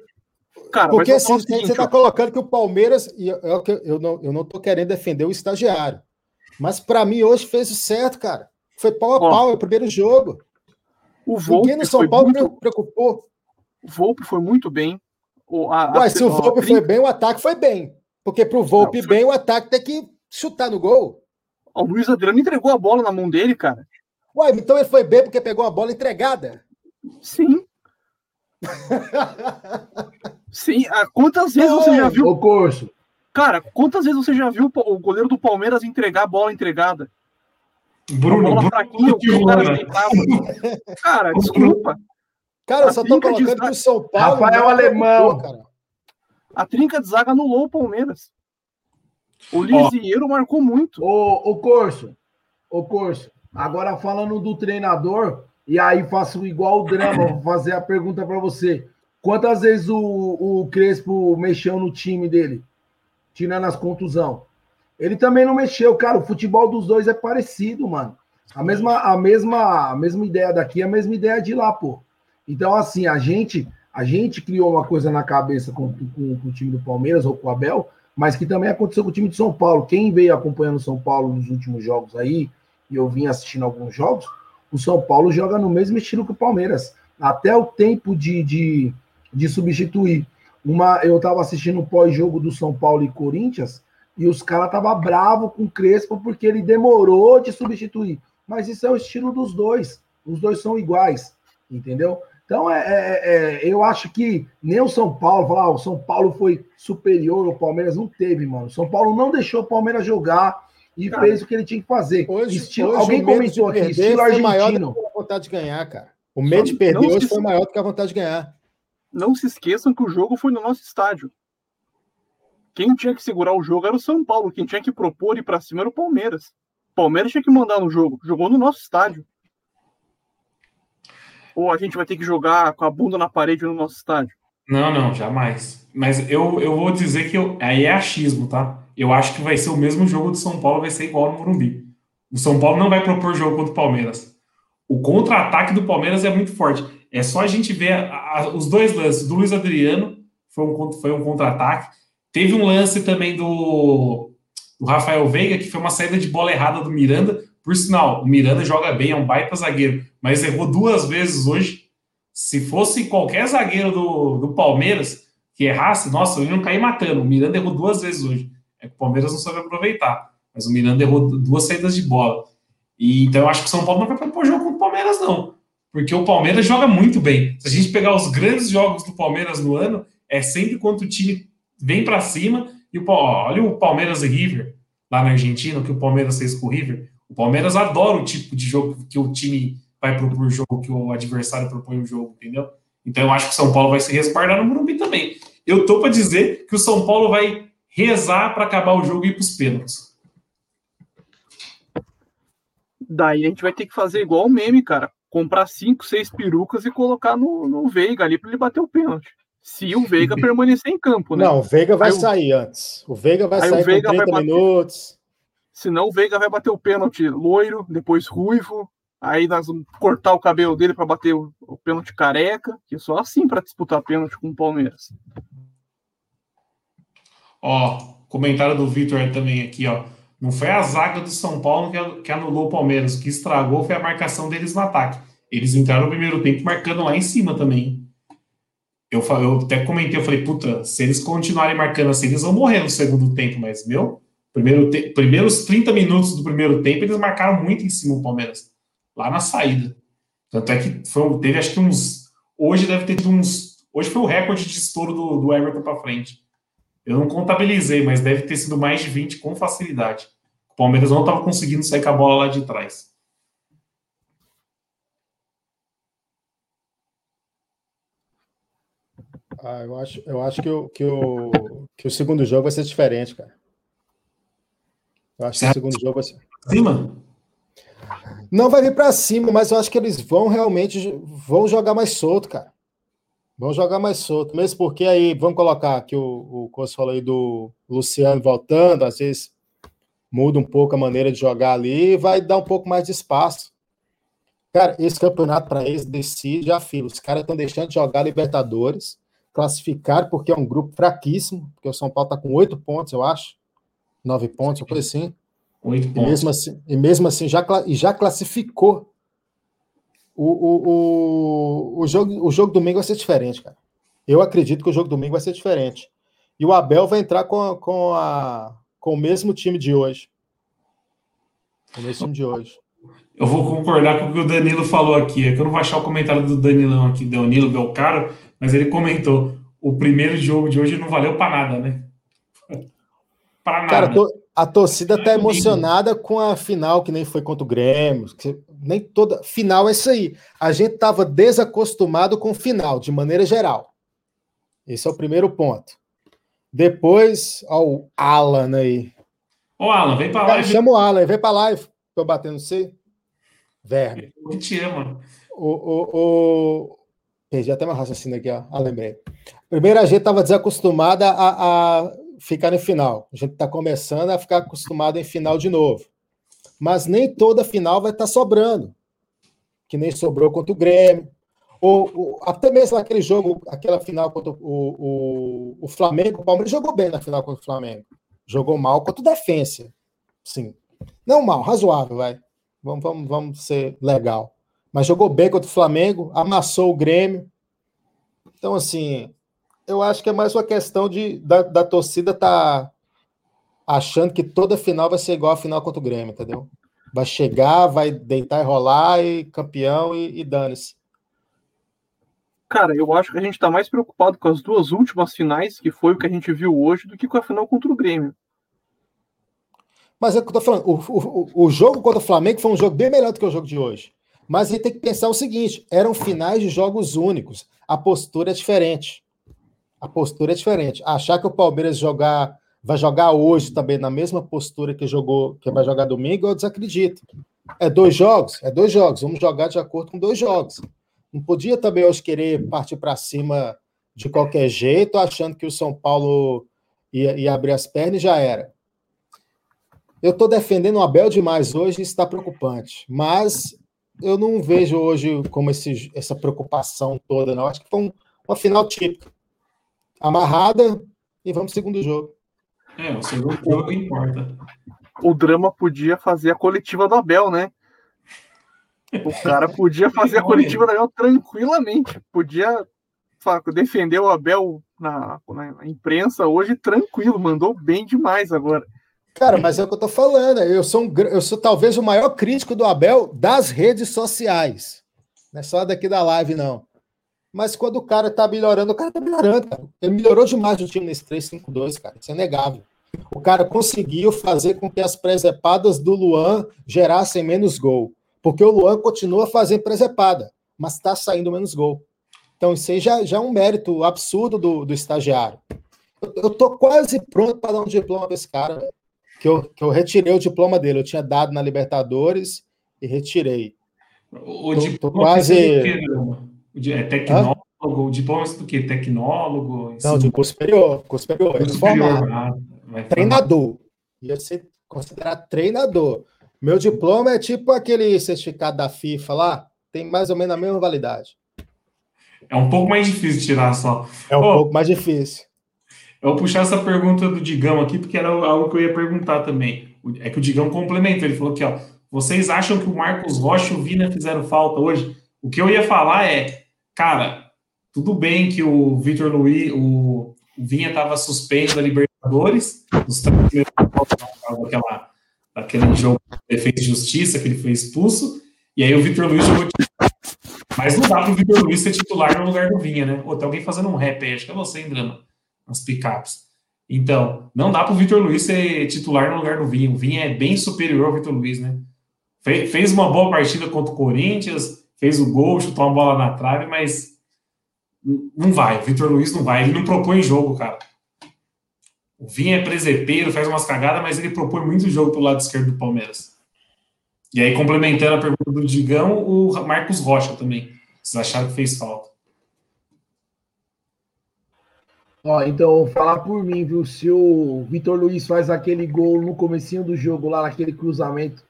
Cara, Porque assim, você está colocando que o Palmeiras, e eu, eu, não, eu não tô querendo defender o estagiário, mas para mim hoje fez o certo, cara. Foi pau a Ó, pau, é o primeiro jogo. O Volpe Ninguém no São Paulo muito... preocupou. O Volpe foi muito bem. O, a, Ué, a, se o Volpe foi bem, o ataque foi bem. Porque para o Volpe não, foi... bem, o ataque tem que chutar no gol. O Luiz Adriano entregou a bola na mão dele, cara. Ué, então ele foi bem porque pegou a bola entregada? Sim. Sim, ah, quantas vezes você já viu. O curso. Cara, quantas vezes você já viu o goleiro do Palmeiras entregar a bola entregada? Bruno, bola fraquinha, o cara Cara, desculpa. Cara, eu só tô colocando que o São Paulo. Rafael Alemão. Cara. A trinca de zaga anulou o Palmeiras. O Lisieiro marcou muito. O, o Corso, o Corso. Agora falando do treinador, e aí faço igual o drama, vou fazer a pergunta para você. Quantas vezes o, o Crespo mexeu no time dele? Tirando as contusão. Ele também não mexeu, cara. O futebol dos dois é parecido, mano. A mesma, a mesma, a mesma ideia daqui, a mesma ideia de lá, pô. Então, assim, a gente, a gente criou uma coisa na cabeça com, com, com o time do Palmeiras ou com o Abel, mas que também aconteceu com o time de São Paulo. Quem veio acompanhando o São Paulo nos últimos jogos aí, e eu vim assistindo alguns jogos, o São Paulo joga no mesmo estilo que o Palmeiras. Até o tempo de, de, de substituir. Uma, eu estava assistindo o pós-jogo do São Paulo e Corinthians, e os caras estavam bravos com o Crespo porque ele demorou de substituir. Mas isso é o estilo dos dois. Os dois são iguais, entendeu? Então, é, é, é, eu acho que nem o São Paulo, falar, ah, o São Paulo foi superior ao Palmeiras, não teve, mano. O São Paulo não deixou o Palmeiras jogar e cara, fez o que ele tinha que fazer. Hoje, estilo, hoje alguém comentou aqui, estilo argentino. Maior do que a vontade de ganhar, cara. O medo de perder hoje se... foi maior do que a vontade de ganhar. Não se esqueçam que o jogo foi no nosso estádio. Quem tinha que segurar o jogo era o São Paulo. Quem tinha que propor ir para cima era o Palmeiras. O Palmeiras tinha que mandar no jogo. Jogou no nosso estádio. Ou a gente vai ter que jogar com a bunda na parede no nosso estádio? Não, não, jamais. Mas eu, eu vou dizer que eu, aí é achismo, tá? Eu acho que vai ser o mesmo jogo do São Paulo, vai ser igual no Morumbi. O São Paulo não vai propor jogo contra o Palmeiras. O contra-ataque do Palmeiras é muito forte. É só a gente ver a, a, os dois lances do Luiz Adriano, foi um, foi um contra-ataque. Teve um lance também do, do Rafael Veiga, que foi uma saída de bola errada do Miranda. Por sinal, o Miranda joga bem, é um baita zagueiro, mas errou duas vezes hoje. Se fosse qualquer zagueiro do, do Palmeiras que errasse, nossa, eu ia cair matando. O Miranda errou duas vezes hoje. É que o Palmeiras não soube aproveitar. Mas o Miranda errou duas saídas de bola. E, então eu acho que o São Paulo não vai propor jogo com o Palmeiras, não. Porque o Palmeiras joga muito bem. Se a gente pegar os grandes jogos do Palmeiras no ano, é sempre quando o time vem para cima e o olha o Palmeiras e River lá na Argentina, o que o Palmeiras fez com o River. O Palmeiras adora o tipo de jogo que o time vai propor jogo, que o adversário propõe o jogo, entendeu? Então eu acho que o São Paulo vai se respaldar no Morumbi também. Eu tô para dizer que o São Paulo vai rezar para acabar o jogo e ir para os pênaltis. Daí a gente vai ter que fazer igual o meme, cara. Comprar cinco, seis perucas e colocar no, no Veiga ali para ele bater o pênalti se o Veiga permanecer em campo, né? Não, o Veiga vai aí sair o... antes. O Veiga vai aí sair Veiga com 30 bater... minutos. Senão o Veiga vai bater o pênalti loiro, depois ruivo, aí nós vamos cortar o cabelo dele para bater o, o pênalti careca, que é só assim para disputar pênalti com o Palmeiras. Ó, comentário do Vitor também aqui, ó. Não foi a zaga do São Paulo que, que anulou o Palmeiras, o que estragou foi a marcação deles no ataque. Eles entraram no primeiro tempo marcando lá em cima também eu, eu até comentei, eu falei, puta, se eles continuarem marcando assim, eles vão morrer no segundo tempo, mas, meu, primeiro te, primeiros 30 minutos do primeiro tempo, eles marcaram muito em cima do Palmeiras, lá na saída. Tanto é que foi, teve acho que uns. Hoje deve ter uns. Hoje foi o recorde de estouro do, do Everton para frente. Eu não contabilizei, mas deve ter sido mais de 20 com facilidade. O Palmeiras não estava conseguindo sair com a bola lá de trás. Ah, eu acho, eu acho que, o, que, o, que o segundo jogo vai ser diferente, cara. Eu acho que o segundo jogo vai ser. Cima? Não vai vir para cima, mas eu acho que eles vão realmente vão jogar mais solto, cara. Vão jogar mais solto, mesmo porque aí, vamos colocar que o, o Costa falou aí do Luciano voltando, às vezes muda um pouco a maneira de jogar ali e vai dar um pouco mais de espaço. Cara, esse campeonato para eles decide a fila. Os caras estão deixando de jogar Libertadores, classificar porque é um grupo fraquíssimo, porque o São Paulo está com oito pontos, eu acho. Nove pontos, coisa assim. Oito E pontos. mesmo assim, e mesmo assim já, e já classificou. O, o, o, o, jogo, o jogo domingo vai ser diferente, cara. Eu acredito que o jogo domingo vai ser diferente. E o Abel vai entrar com, a- com, a, com o mesmo time de hoje. O mesmo time de hoje. Eu vou concordar com o que o Danilo falou aqui. É que eu não vou achar o comentário do Danilão aqui, Danilo Belcaro, mas ele comentou: o primeiro jogo de hoje não valeu para nada, né? Para nada. Cara, to- a torcida tá É emocionada com a final, que nem foi contra o Grêmio. nem toda. Final é isso aí. A gente tava desacostumado com o final, de maneira geral. Esse é o primeiro ponto. Depois, ó, o Alan aí. Ô, Alan, vem pra Cara, live. chama o Alan, vem pra live. Tô batendo você. Verme. Eu que te amo. O, o, o... Perdi até meu raciocínio aqui, ó. Ah, lembrei. Primeiro, a gente estava desacostumada a, a ficar no final. A gente está começando a ficar acostumado em final de novo. Mas nem toda final vai estar sobrando. Que nem sobrou contra o Grêmio. Ou, ou- até mesmo aquele jogo, aquela final contra o, o, o Flamengo, o Palmeiras jogou bem na final contra o Flamengo. Jogou mal contra o Defensa. Sim. Não mal, razoável, vai. Vamos, vamos, vamos ser legal mas jogou bem contra o Flamengo, amassou o Grêmio. Então, assim, eu acho que é mais uma questão de da, da torcida tá achando que toda final vai ser igual a final contra o Grêmio, entendeu? Vai chegar, vai deitar e rolar, e campeão e, e dane-se. Cara, eu acho que a gente tá mais preocupado com as duas últimas finais, que foi o que a gente viu hoje, do que com a final contra o Grêmio. Mas é o que eu tô falando, o, o, o jogo contra o Flamengo foi um jogo bem melhor do que o jogo de hoje. Mas a gente tem que pensar o seguinte: eram finais de jogos únicos. A postura é diferente. A postura é diferente. Achar que o Palmeiras jogar, vai jogar hoje também na mesma postura que jogou, que vai jogar domingo, eu desacredito. É dois jogos? É dois jogos. Vamos jogar de acordo com dois jogos. Não podia também hoje querer partir para cima de qualquer jeito, achando que o São Paulo ia, ia abrir as pernas e já era. Eu estou defendendo o Abel demais hoje, isso está preocupante. Mas eu não vejo hoje como esse, essa preocupação toda, não. Acho que foi um, uma final típica. Amarrada e vamos pro segundo jogo. É, o segundo jogo importa. O drama podia fazer a coletiva do Abel, né? O cara podia fazer a coletiva do Abel tranquilamente. Podia defender o Abel na, na imprensa hoje tranquilo. Mandou bem demais agora. Cara, mas é o que eu tô falando. Eu sou, um, eu sou talvez o maior crítico do Abel das redes sociais. Não é só daqui da live, não. Mas quando o cara tá melhorando, o cara tá melhorando, cara. Ele melhorou demais o time nesse 3-5-2, cara. Isso é negável. O cara conseguiu fazer com que as presepadas do Luan gerassem menos gol. Porque o Luan continua fazendo presepada, mas tá saindo menos gol. Então, isso aí já, já é um mérito absurdo do, do estagiário. Eu, eu tô quase pronto para dar um diploma para esse cara, que eu, que eu retirei o diploma dele. Eu tinha dado na Libertadores e retirei. O, Tô- diploma tô quase- precisa É tecnólogo? O diploma é do quê? Tecnólogo? Não, de curso superior. Curso superior. Eu superior. Ah. Treinador. Ia ser considerado treinador. Meu diploma é tipo aquele certificado da FIFA lá. Tem mais ou menos a mesma validade. É um pouco mais difícil tirar só. É um Ô. pouco mais difícil. Eu vou puxar essa pergunta do Digão aqui, porque era algo que eu ia perguntar também. É que o Digão complementa, ele falou aqui, ó. Vocês acham que o Marcos Rocha e o Vina fizeram falta hoje? O que eu ia falar é, cara, tudo bem que o Vitor Luiz, o, Vinha estava suspenso da Libertadores, dos três jogos, daquela, daquele jogo de defesa e justiça que ele foi expulso, e aí o Vitor Luiz jogou. Mas não dá para o Vitor Luiz ser titular no lugar do Vinha, né? Ô, tem alguém fazendo um rap aí, acho que é você, hein, Drama? nas picapes. Então, não dá para o Vitor Luiz ser titular no lugar do Vinha. O Vinha é bem superior ao Vitor Luiz, né? Fe- Fez uma boa partida contra o Corinthians, fez o gol, chutou uma bola na trave, mas não vai. Vitor Luiz não vai. Ele não propõe jogo, cara. O Vinha é presepeiro, faz umas cagadas, mas ele propõe muito jogo pro lado esquerdo do Palmeiras. E aí, complementando a pergunta do Digão, o Marcos Rocha também. Vocês acharam que fez falta? Ó, então, falar por mim, viu? Se o Vitor Luiz faz aquele gol no comecinho do jogo, lá naquele cruzamento,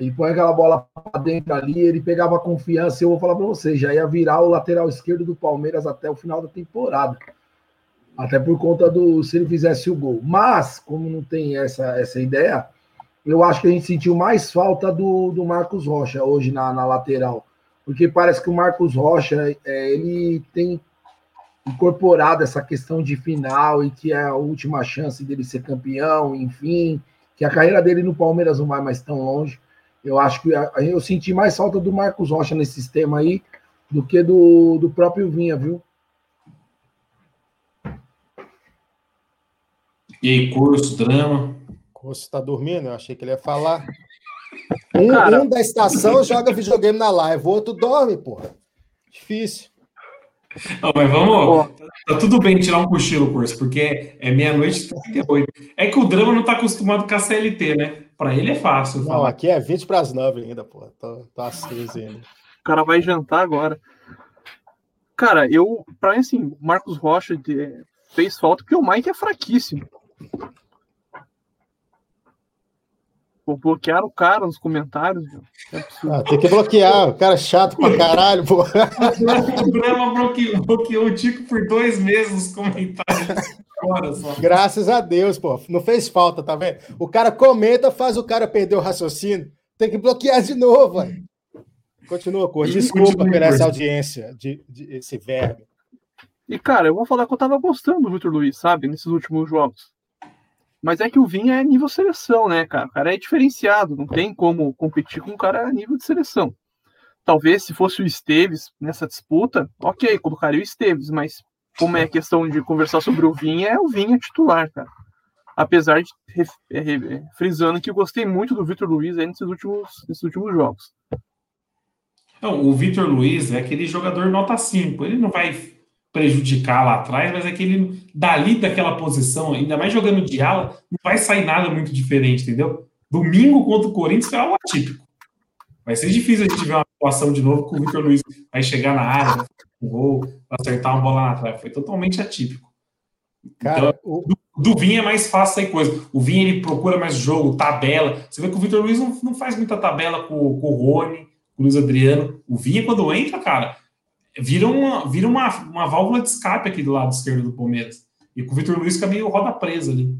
Ele põe aquela bola para dentro ali, ele pegava confiança. Eu vou falar para vocês, já ia virar o lateral esquerdo do Palmeiras até o final da temporada. Até por conta do se ele fizesse o gol. Mas, como não tem essa, essa ideia, eu acho que a gente sentiu mais falta do, do Marcos Rocha hoje na, na lateral. Porque parece que o Marcos Rocha é, ele tem incorporado essa questão de final e que é a última chance dele ser campeão, enfim, que a carreira dele no Palmeiras não vai mais tão longe. Eu acho que eu senti mais falta do Marcos Rocha nesse sistema aí do que do, do próprio Vinha, viu? E aí, curso, drama? Curso tá dormindo? Eu achei que ele ia falar. Um, Cara... um da estação joga videogame na live, o outro dorme, porra. Difícil. Não, mas vamos. Tá tudo bem tirar um cochilo, curso, porque é meia-noite e 38. É que o drama não tá acostumado com a CLT, né? Para ele é fácil. Não, falar. aqui é 20 para as 9 ainda, pô. Tô, tô aceso ainda. O cara vai jantar agora. Cara, eu, pra mim, assim, Marcos Rocha de, fez falta porque o Mike é fraquíssimo. Pô, bloquearam o cara nos comentários. É ah, tem que bloquear, o cara é chato pra caralho, pô. o Brema bloqueou, bloqueou o Tico por dois meses nos comentários. Graças a Deus, pô. Não fez falta, tá vendo? O cara comenta, faz o cara perder o raciocínio. Tem que bloquear de novo, velho. Continua, cor. Desculpa por essa audiência, de, de, esse verbo. E, cara, eu vou falar que eu tava gostando do Vitor Luiz, sabe? Nesses últimos jogos. Mas é que o Vinha é nível seleção, né, cara? O cara é diferenciado. Não tem como competir com um cara a nível de seleção. Talvez se fosse o Esteves nessa disputa, ok, colocaria o Esteves, mas como é questão de conversar sobre o Vinha, é o Vinha titular, cara. Apesar de frisando que eu gostei muito do Vitor Luiz aí nesses últimos, nesses últimos jogos. Não, o Vitor Luiz é aquele jogador nota 5. Ele não vai prejudicar lá atrás, mas é que ele, dali daquela posição, ainda mais jogando de ala, não vai sair nada muito diferente, entendeu? Domingo contra o Corinthians foi algo atípico. Vai ser difícil a gente ver uma atuação de novo com o Vitor Luiz vai chegar na área, um gol, acertar uma bola na trave. Foi totalmente atípico. Cara, então, o... do, do Vinha é mais fácil sair coisa. O Vinha ele procura mais jogo, tabela. Você vê que o Vitor Luiz não, não faz muita tabela com, com o Rony, com o Luiz Adriano. O Vinha, quando entra, cara, vira uma, vira uma, uma válvula de escape aqui do lado esquerdo do Palmeiras. E com o Vitor Luiz fica meio roda presa ali.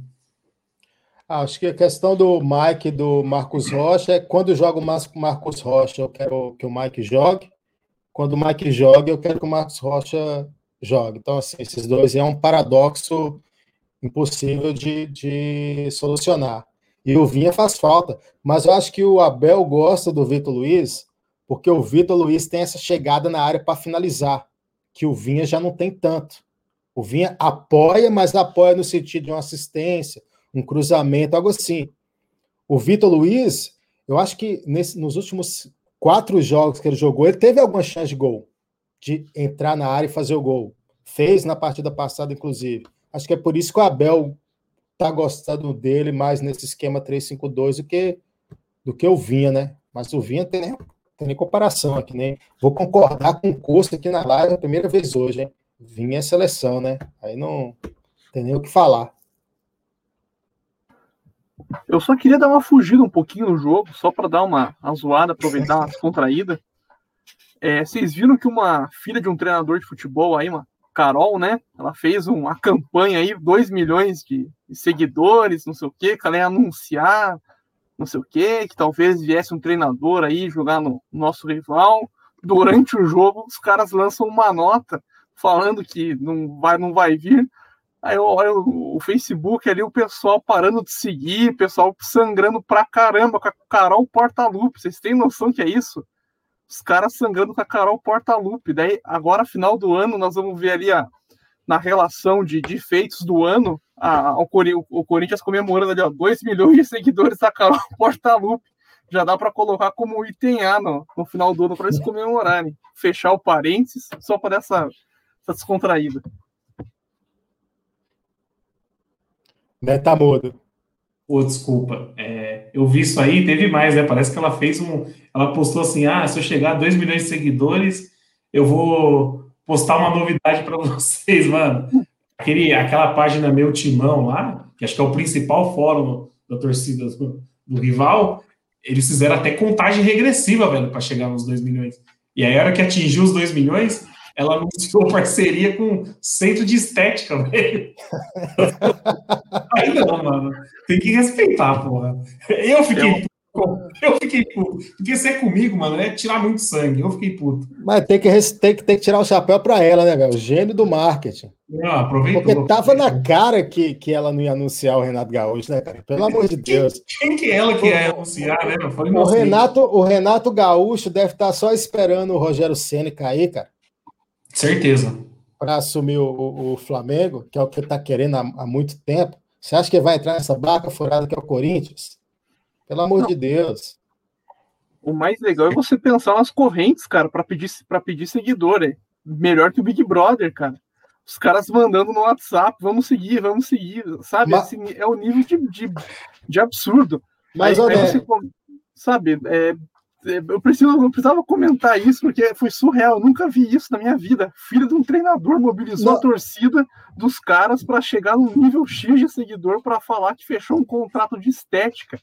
Ah, acho que a questão do Mike do Marcos Rocha é quando joga o Marcos Rocha, eu quero que o Mike jogue. Quando o Mike joga, eu quero que o Marcos Rocha jogue. Então, assim, esses dois é um paradoxo impossível de, de solucionar. E o Vinha faz falta. Mas eu acho que o Abel gosta do Vitor Luiz, porque o Vitor Luiz tem essa chegada na área para finalizar, que o Vinha já não tem tanto. O Vinha apoia, mas apoia no sentido de uma assistência, um cruzamento, algo assim. O Vitor Luiz, eu acho que nesse, nos últimos quatro jogos que ele jogou, ele teve alguma chance de gol, de entrar na área e fazer o gol. Fez na partida passada, inclusive. Acho que é por isso que o Abel tá gostando dele mais nesse esquema 3-5-2 do que, do que o Vinha, né? Mas o Vinha tem tem nem comparação aqui, nem. Vou concordar com o curso aqui na live a primeira vez hoje, hein? Vinha é seleção, né? Aí não tem nem o que falar. Eu só queria dar uma fugida um pouquinho no jogo, só para dar uma, zoada, aproveitar uma descontraída. É, vocês viram que uma filha de um treinador de futebol aí, uma Carol, né? Ela fez uma campanha aí, 2 milhões de seguidores, não sei o quê, que ela ia anunciar, não sei o quê, que talvez viesse um treinador aí jogar no nosso rival. Durante o jogo, os caras lançam uma nota falando que não vai, não vai vir. Aí eu olho o Facebook ali, o pessoal parando de seguir, o pessoal sangrando pra caramba com a Carol Porta-Lupe. Vocês têm noção que é isso? Os caras sangrando com a Carol Porta-Lupe. Daí, agora, final do ano, nós vamos ver ali a, na relação de, de feitos do ano, a, o, o Corinthians comemorando ali, ó, 2 milhões de seguidores da Carol Porta-Lupe. Já dá para colocar como item A no, no final do ano para eles comemorarem. Fechar o parênteses só para essa, essa descontraída. Né, tá mudo. Pô, desculpa. É, eu vi isso aí, teve mais, né? Parece que ela fez um. Ela postou assim: ah, se eu chegar a 2 milhões de seguidores, eu vou postar uma novidade para vocês, mano. Aquele, aquela página Meu Timão lá, que acho que é o principal fórum da torcida do, do rival, eles fizeram até contagem regressiva, velho, para chegar nos 2 milhões. E aí, a hora que atingiu os 2 milhões, ela anunciou parceria com centro de estética, velho. aí não, mano. Tem que respeitar, porra. Eu fiquei eu fiquei puto. Porque ser comigo, mano, é tirar muito sangue. Eu fiquei puto. Mas tem que, tem que, tem que tirar o chapéu para ela, né, velho? O gênio do marketing. Não, aproveitou. Porque tava na cara que, que ela não ia anunciar o Renato Gaúcho, né, cara? Pelo amor de Deus. Quem, que é ela que ia anunciar, né? Falei, o, Renato, o Renato Gaúcho deve estar tá só esperando o Rogério Senna cair, cara. Certeza. Para assumir o, o, o, Flamengo, que é o que ele tá querendo há, há muito tempo. Você acha que vai entrar nessa barca furada que é o Corinthians? Pelo amor não. de Deus. O mais legal é você pensar nas correntes, cara, para pedir para pedir seguidor, é melhor que o Big Brother, cara. Os caras mandando no WhatsApp, vamos seguir, vamos seguir, sabe? Mas... Assim, é o nível de, de, de absurdo. Mas aí, aí você, sabe, é, é, eu, preciso, eu precisava comentar isso porque foi surreal. Eu nunca vi isso na minha vida. Filho de um treinador mobilizou Não. a torcida dos caras para chegar no nível X de seguidor para falar que fechou um contrato de estética.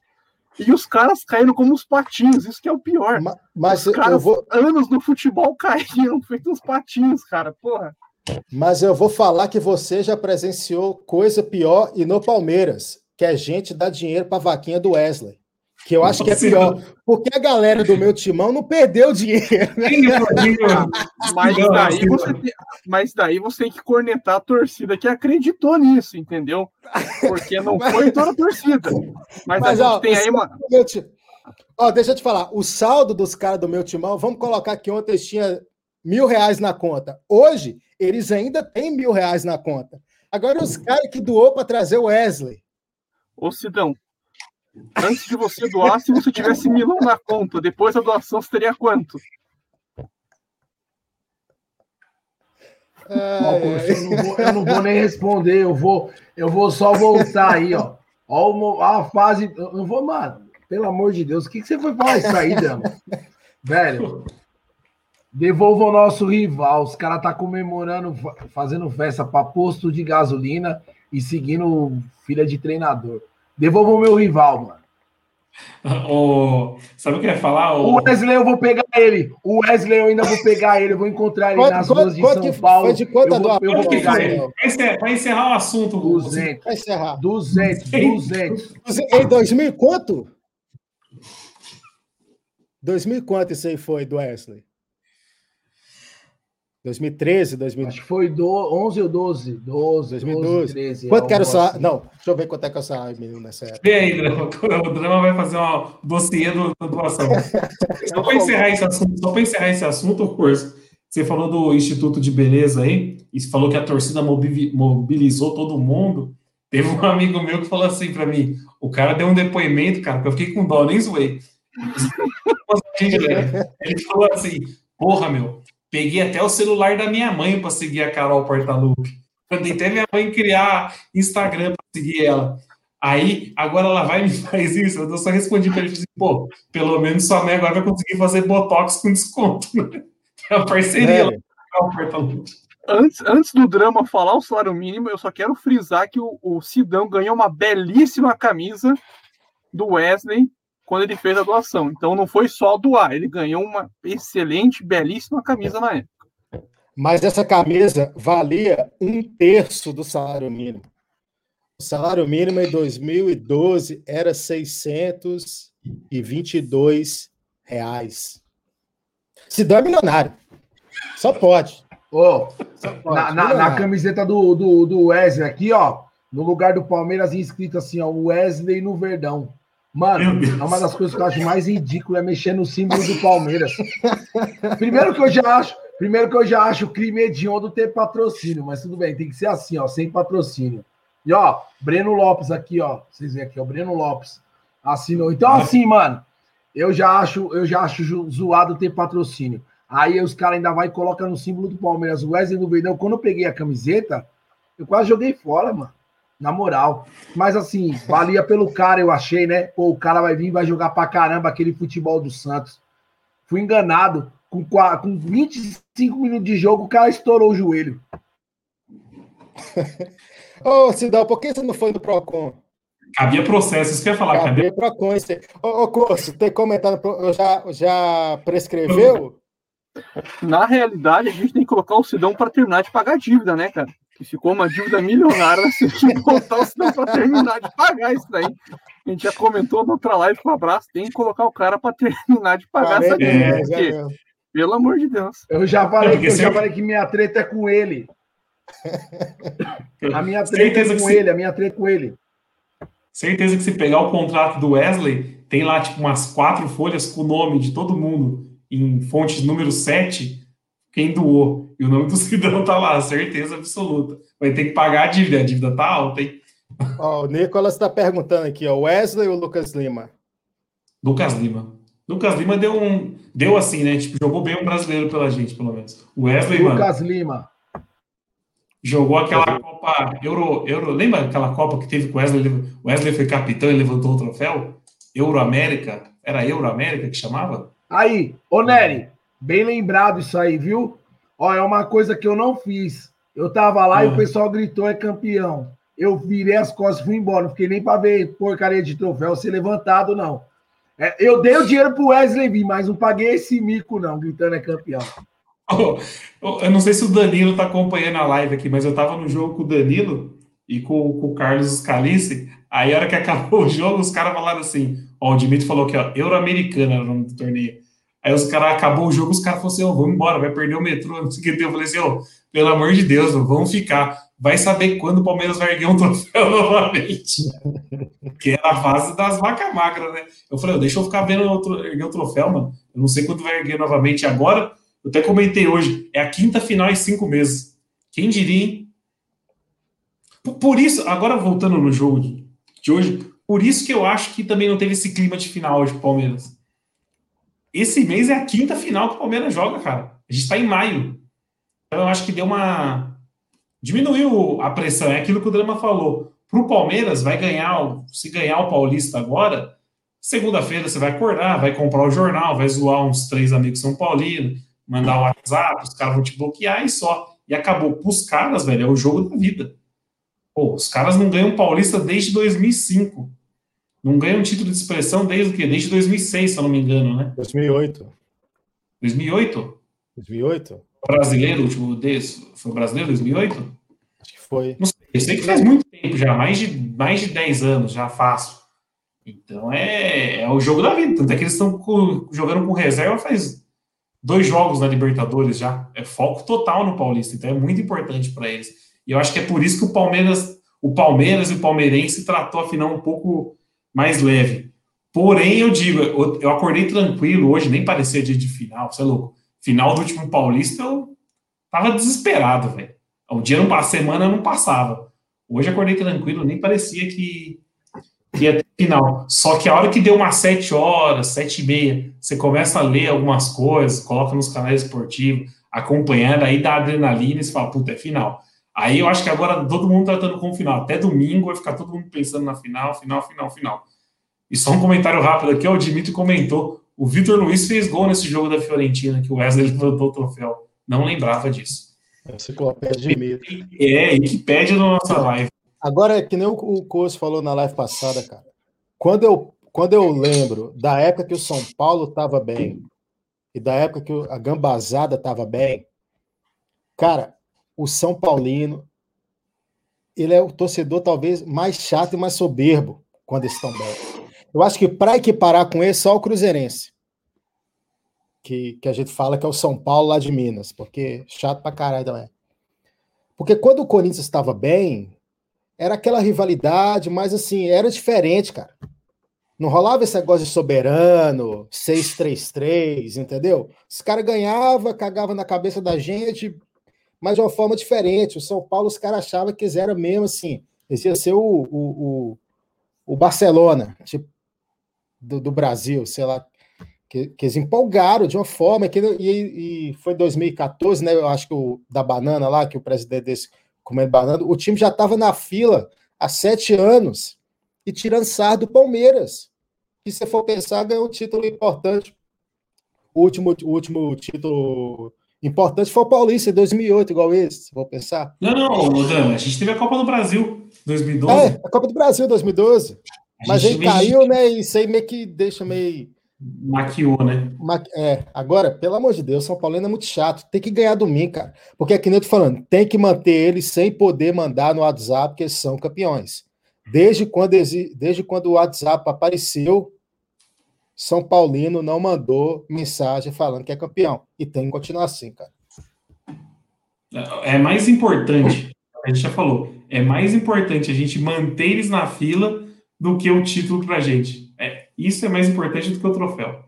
E os caras caíram como os patinhos, isso que é o pior. Mas, mas os caras, eu vou... anos no futebol caíram, feito uns patinhos, cara, porra. Mas eu vou falar que você já presenciou coisa pior e no Palmeiras, que é gente dar dinheiro para vaquinha do Wesley. Que eu acho que é pior. Porque a galera do meu timão não perdeu dinheiro. Né? mas, daí você tem, mas daí você tem que cornetar a torcida que acreditou nisso, entendeu? Porque não foi toda a torcida. Mas, mas a gente ó, tem aí uma. Ó, deixa eu te falar. O saldo dos caras do meu timão, vamos colocar que ontem eles tinham mil reais na conta. Hoje, eles ainda têm mil reais na conta. Agora, os caras que doou para trazer o Wesley. Ô, Sidão, Antes de você doar, se você tivesse milão na conta, depois da doação, você teria quanto? É... Eu, não vou, eu, não vou, nem responder, eu vou, eu vou só voltar aí, ó. Ó, a fase. Eu não vou, mano. Pelo amor de Deus, o que, que você foi falar isso aí, Dama? Velho, devolva o nosso rival. Os caras tá comemorando, fazendo festa para posto de gasolina e seguindo filha de treinador. Devolva o meu rival, mano. O... Sabe o que eu ia falar? O... o Wesley, eu vou pegar ele. O Wesley, eu ainda vou pegar ele. Eu vou encontrar ele quanto, nas ruas de São Paulo. de quanto eu vou, eu vou pegar ele. Vai encerrar, o assunto. 200. Vai encerrar. 200. 200. Em 2000 quanto? 2000 quanto isso aí foi do Wesley? 2013, 2012. Acho que foi do 11 ou 12. 12, 2012. 12, 13. Quanto que era o salário? Assim. Não, deixa eu ver quanto é que é o salário menino nessa época. Vê aí, o Drama vai fazer uma dossiê do, do doação. só para encerrar esse assunto, só para encerrar esse assunto, curso. Você falou do Instituto de Beleza aí, e você falou que a torcida mobilizou todo mundo. Teve um amigo meu que falou assim para mim: o cara deu um depoimento, cara, que eu fiquei com dó, nem zoei. Ele falou assim: porra, meu, Peguei até o celular da minha mãe para seguir a Carol Portalupe. Mandei até minha mãe criar Instagram para seguir ela. Aí, agora ela vai e me faz isso. Eu só respondi para ele assim, pô, pelo menos sua mãe agora vai conseguir fazer Botox com desconto. Né? É uma parceria é. Antes, antes do drama falar o salário mínimo, eu só quero frisar que o, o Sidão ganhou uma belíssima camisa do Wesley quando ele fez a doação. Então não foi só doar, ele ganhou uma excelente, belíssima camisa na época. Mas essa camisa valia um terço do salário mínimo. O salário mínimo em 2012 era 622 reais. Se dá milionário. Só pode. Oh, Só pode. Na, na, na, camiseta do, do, do Wesley aqui, ó, no lugar do Palmeiras, escrito assim, ó, Wesley no Verdão. Mano, é uma das coisas que eu acho mais ridículo é mexer no símbolo do Palmeiras. primeiro que eu já acho, primeiro que eu já acho crime hediondo ter patrocínio, mas tudo bem, tem que ser assim, ó, sem patrocínio. E ó, Breno Lopes aqui, ó, vocês veem aqui, ó, Breno Lopes assinou. Então assim, mano, eu já acho, eu já acho zoado ter patrocínio. Aí os caras ainda vai e colocam no símbolo do Palmeiras, o Wesley no Verdão. Quando eu peguei a camiseta, eu quase joguei fora, mano. Na moral. Mas assim, valia pelo cara, eu achei, né? Pô, o cara vai vir e vai jogar pra caramba aquele futebol do Santos. Fui enganado. Com, com 25 minutos de jogo, o cara estourou o joelho. Ô, Cidão, por que você não foi no Procon? cabia processo, isso que eu ia falar. Cabia para conhecer. Ô, ô Curso, tem comentário, já, já prescreveu? Na realidade, a gente tem que colocar o Sidão para terminar de pagar a dívida, né, cara? Que ficou uma dívida milionária, tem que botar o Sidão para terminar de pagar isso daí. A gente já comentou na outra live com o abraço, tem que colocar o cara para terminar de pagar essa dívida. É, pelo amor de Deus. Eu já falei, eu já falei que minha treta é com ele. A minha treta é com ele, a minha treta é com ele. Certeza que se pegar o contrato do Wesley, tem lá tipo umas quatro folhas com o nome de todo mundo em fonte número 7, quem doou. E o nome do cidadão tá lá, certeza absoluta. Vai ter que pagar a dívida, a dívida tá alta, hein? Ó, o Nicolas está perguntando aqui, ó, Wesley ou Lucas Lima? Lucas Lima. Lucas Lima deu um. Deu assim, né? Tipo, jogou bem um brasileiro pela gente, pelo menos. O Wesley, Lucas mano, Lima. Jogou aquela Copa Euro, Euro. Lembra aquela Copa que teve com o Wesley? O Wesley foi capitão e levantou o troféu? Euro América? Era Euro América que chamava? Aí, ô Nery, bem lembrado isso aí, viu? Ó, é uma coisa que eu não fiz. Eu tava lá e o ah. pessoal gritou, é campeão. Eu virei as costas e fui embora. Não fiquei nem para ver porcaria de troféu ser levantado, não. É, eu dei o dinheiro pro Wesley vir, mas não paguei esse mico, não, gritando é campeão. Oh, eu não sei se o Danilo tá acompanhando a live aqui, mas eu tava no jogo com o Danilo e com, com o Carlos Scalice. Aí, a hora que acabou o jogo, os caras falaram assim: Ó, o Dimitri falou que, ó, Euro-Americana era o nome do torneio. Aí os caras, acabou o jogo, os caras falaram assim, ó, vamos embora, vai perder o metrô, não sei o que. Eu falei assim, ó, pelo amor de Deus, vamos ficar. Vai saber quando o Palmeiras vai erguer um troféu novamente. que era a fase das vacas magras, né? Eu falei, deixa eu ficar vendo outro, erguer o troféu, mano. Eu não sei quando vai erguer novamente agora. Eu até comentei hoje, é a quinta final em cinco meses. Quem diria, hein? Por isso, agora voltando no jogo de hoje, por isso que eu acho que também não teve esse clima de final hoje Palmeiras. Esse mês é a quinta final que o Palmeiras joga, cara. A gente está em maio. Então eu acho que deu uma. Diminuiu a pressão. É aquilo que o Drama falou. Para o Palmeiras, vai ganhar, se ganhar o Paulista agora, segunda-feira você vai acordar, vai comprar o jornal, vai zoar uns três amigos São Paulino, mandar o WhatsApp, os caras vão te bloquear e só. E acabou. Para os caras, velho, é o jogo da vida. Pô, os caras não ganham Paulista desde 2005. Não ganha um título de expressão desde o quê? Desde 2006, se eu não me engano, né? 2008. 2008? 2008. Brasileiro, último desse, foi brasileiro 2008? Acho que foi. Não sei, eu sei que faz muito tempo já, mais de, mais de 10 anos já faço. Então é, é o jogo da vida. Tanto é que eles estão jogando com reserva faz dois jogos na Libertadores já. É foco total no Paulista. Então é muito importante para eles. E eu acho que é por isso que o Palmeiras, o Palmeiras e o Palmeirense tratou a final um pouco mais leve. Porém, eu digo, eu, eu acordei tranquilo hoje, nem parecia dia de final, você é louco. Final do último Paulista, eu tava desesperado, velho. O dia não passa, semana não passava. Hoje acordei tranquilo, nem parecia que, que ia ter final. Só que a hora que deu umas sete horas, sete e meia, você começa a ler algumas coisas, coloca nos canais esportivos, acompanhando, aí dá adrenalina e você fala, puta, é final. Aí eu acho que agora todo mundo tratando como final. Até domingo vai ficar todo mundo pensando na final, final, final, final. E só um comentário rápido aqui, ó, o Dimitri comentou. O Vitor Luiz fez gol nesse jogo da Fiorentina, que o Wesley levantou o troféu. Não lembrava disso. Enciclopédia de mito. É, e que pede na nossa live. Agora, que nem o Coço falou na live passada, cara. Quando eu, quando eu lembro da época que o São Paulo estava bem e da época que a Gambazada estava bem, cara, o São Paulino, ele é o torcedor talvez mais chato e mais soberbo quando eles estão bem. Eu acho que para equiparar com ele, só o Cruzeirense. Que, que a gente fala que é o São Paulo lá de Minas, porque chato pra caralho também. Porque quando o Corinthians estava bem, era aquela rivalidade, mas assim, era diferente, cara. Não rolava esse negócio de soberano, 6-3-3, entendeu? Os caras ganhavam, cagavam na cabeça da gente, mas de uma forma diferente. O São Paulo, os caras achavam que eles eram mesmo assim, eles iam ser o, o, o, o Barcelona, tipo, do, do, Brasil, sei lá, que, que, eles empolgaram de uma forma que e, e foi 2014, né? Eu acho que o da banana lá, que o presidente desse comendo banana, o time já estava na fila há sete anos e tirando sarro do Palmeiras. E se for pensar, ganhou um título importante. O último, o último título Importante foi o Paulista em 2008, igual esse, se for pensar. Não, não, Dan, a gente teve a Copa do Brasil. 2012? É, a Copa do Brasil 2012. Mas ele caiu, né? E isso aí meio que deixa meio. Maquiou, né? É, agora, pelo amor de Deus, São Paulino é muito chato. Tem que ganhar domingo, cara. Porque é que nem eu tô falando, tem que manter eles sem poder mandar no WhatsApp, porque eles são campeões. Desde quando, desde quando o WhatsApp apareceu, São Paulino não mandou mensagem falando que é campeão. E tem que continuar assim, cara. É mais importante, a gente já falou, é mais importante a gente manter eles na fila do que o título pra gente. É, isso é mais importante do que o troféu,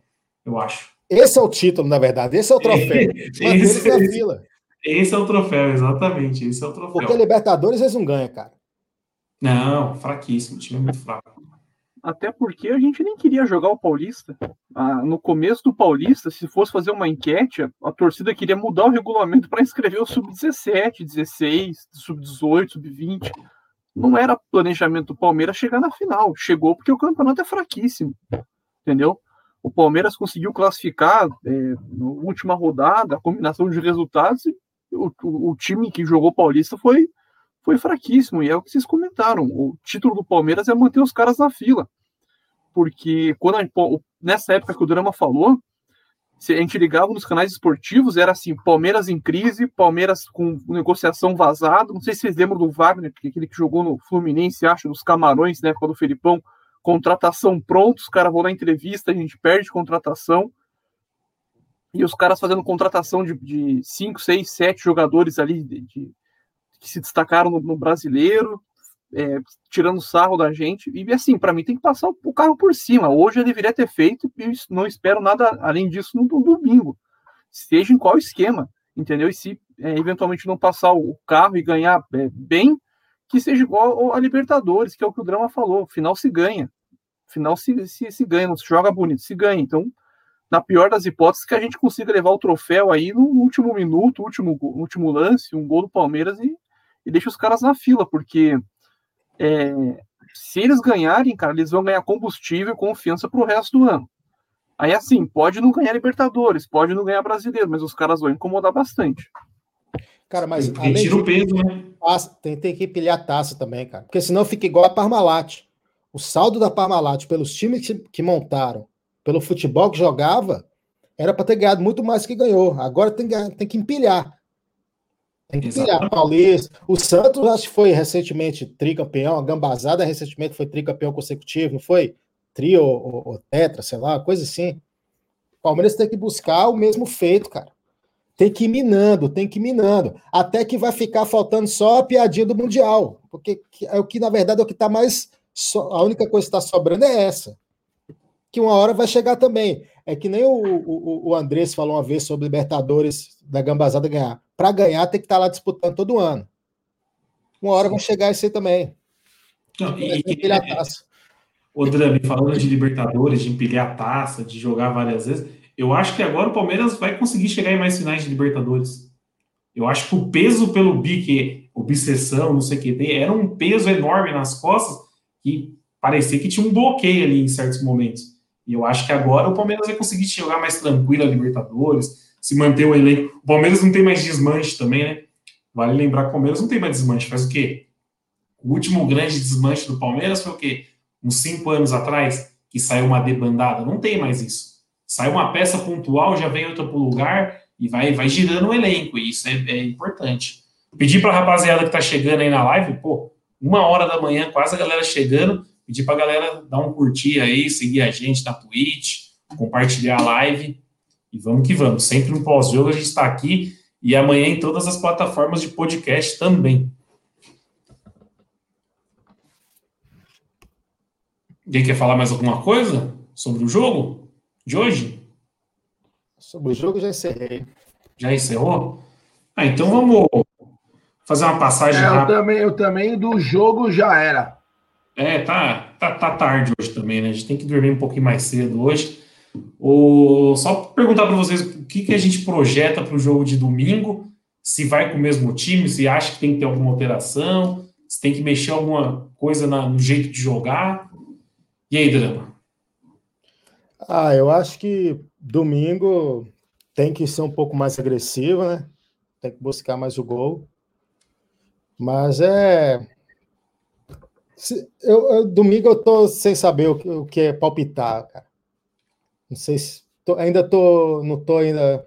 eu acho. Esse é o título, na verdade. Esse é o troféu. esse, na fila. esse é o troféu, exatamente. Esse é o troféu. Porque Libertadores eles não ganham, cara. Não, fraquíssimo. O time é muito fraco. Até porque a gente nem queria jogar o Paulista. Ah, no começo do Paulista, se fosse fazer uma enquete, a torcida queria mudar o regulamento para inscrever o sub-17, 16, sub-18, sub-20. Não era planejamento do Palmeiras chegar na final. Chegou porque o campeonato é fraquíssimo. Entendeu? O Palmeiras conseguiu classificar é, na última rodada, a combinação de resultados, o, o, o time que jogou Paulista foi foi fraquíssimo, e é o que vocês comentaram. O título do Palmeiras é manter os caras na fila. Porque quando a, nessa época que o Drama falou, se a gente ligava nos canais esportivos, era assim: Palmeiras em crise, Palmeiras com negociação vazada. Não sei se vocês lembram do Wagner, aquele que jogou no Fluminense, acho, nos Camarões, na época do Felipão. Contratação pronta, os caras vão na entrevista, a gente perde contratação. E os caras fazendo contratação de 5, 6, 7 jogadores ali de, de que se destacaram no, no brasileiro, é, tirando sarro da gente. E assim, para mim tem que passar o carro por cima. Hoje eu deveria ter feito e não espero nada além disso no, domingo. Seja em qual esquema, entendeu? E se é, eventualmente não passar o carro e ganhar é, bem, que seja igual a Libertadores, que é o que o Drama falou. Final se ganha. Final se, se, se ganha, não se joga bonito, se ganha. Então, na pior das hipóteses, que a gente consiga levar o troféu aí no último minuto, último, último lance, um gol do Palmeiras e e deixa os caras na fila, porque é, se eles ganharem, cara, eles vão ganhar combustível e confiança pro resto do ano. Aí, assim, pode não ganhar Libertadores, pode não ganhar Brasileiro, mas os caras vão incomodar bastante. Cara, mas além tira o peso, né? Tem, tem que pilhar taça também, cara. Porque senão fica igual a Parmalat. O saldo da Parmalat pelos times que, que montaram, pelo futebol que jogava, era para ter ganhado muito mais que ganhou. Agora tem, tem que empilhar. Tem que tirar Paulista. O Santos, acho que foi recentemente tricampeão. A Gambazada recentemente foi tricampeão consecutivo, não foi? Trio ou, ou tetra, sei lá, coisa assim. O Palmeiras tem que buscar o mesmo feito, cara. Tem que ir minando, tem que ir minando. Até que vai ficar faltando só a piadinha do Mundial. Porque é o que, na verdade, é o que está mais. A única coisa que está sobrando é essa. Que uma hora vai chegar também. É que nem o, o, o Andrés falou uma vez sobre Libertadores da Gambazada ganhar para ganhar tem que estar tá lá disputando todo ano. Uma hora vai chegar esse aí também. Não, e, e, a taça. O Drami, falando de Libertadores, de empilhar a taça, de jogar várias vezes, eu acho que agora o Palmeiras vai conseguir chegar em mais finais de Libertadores. Eu acho que o peso pelo bi, que obsessão, não sei o que tem, era um peso enorme nas costas que parecia que tinha um bloqueio ali em certos momentos. E eu acho que agora o Palmeiras vai conseguir jogar mais tranquilo a Libertadores, se manter o elenco. O Palmeiras não tem mais desmanche também, né? Vale lembrar que o Palmeiras não tem mais desmanche. Faz o quê? O último grande desmanche do Palmeiras foi o quê? Uns cinco anos atrás, que saiu uma debandada. Não tem mais isso. Sai uma peça pontual, já vem outra para o lugar e vai, vai girando o elenco. E isso é, é importante. Pedir para a rapaziada que está chegando aí na live, pô, uma hora da manhã, quase a galera chegando. Pedir para a galera dar um curtir aí, seguir a gente na Twitch, compartilhar a live. E vamos que vamos. Sempre no pós-jogo a gente está aqui e amanhã em todas as plataformas de podcast também. Alguém quer falar mais alguma coisa sobre o jogo de hoje? Sobre o jogo já encerrei. Já encerrou? Ah, então vamos fazer uma passagem é, eu Também, eu também do jogo já era. É, tá, tá, tá tarde hoje também, né? A gente tem que dormir um pouquinho mais cedo hoje. O, só perguntar para vocês o que, que a gente projeta para o jogo de domingo, se vai com o mesmo time, se acha que tem que ter alguma alteração, se tem que mexer alguma coisa na, no jeito de jogar. E aí, Drama? Ah, eu acho que domingo tem que ser um pouco mais agressivo, né? Tem que buscar mais o gol. Mas é Eu, eu, domingo eu tô sem saber o o que é palpitar, cara. Não sei se. Tô, ainda tô. Não tô ainda.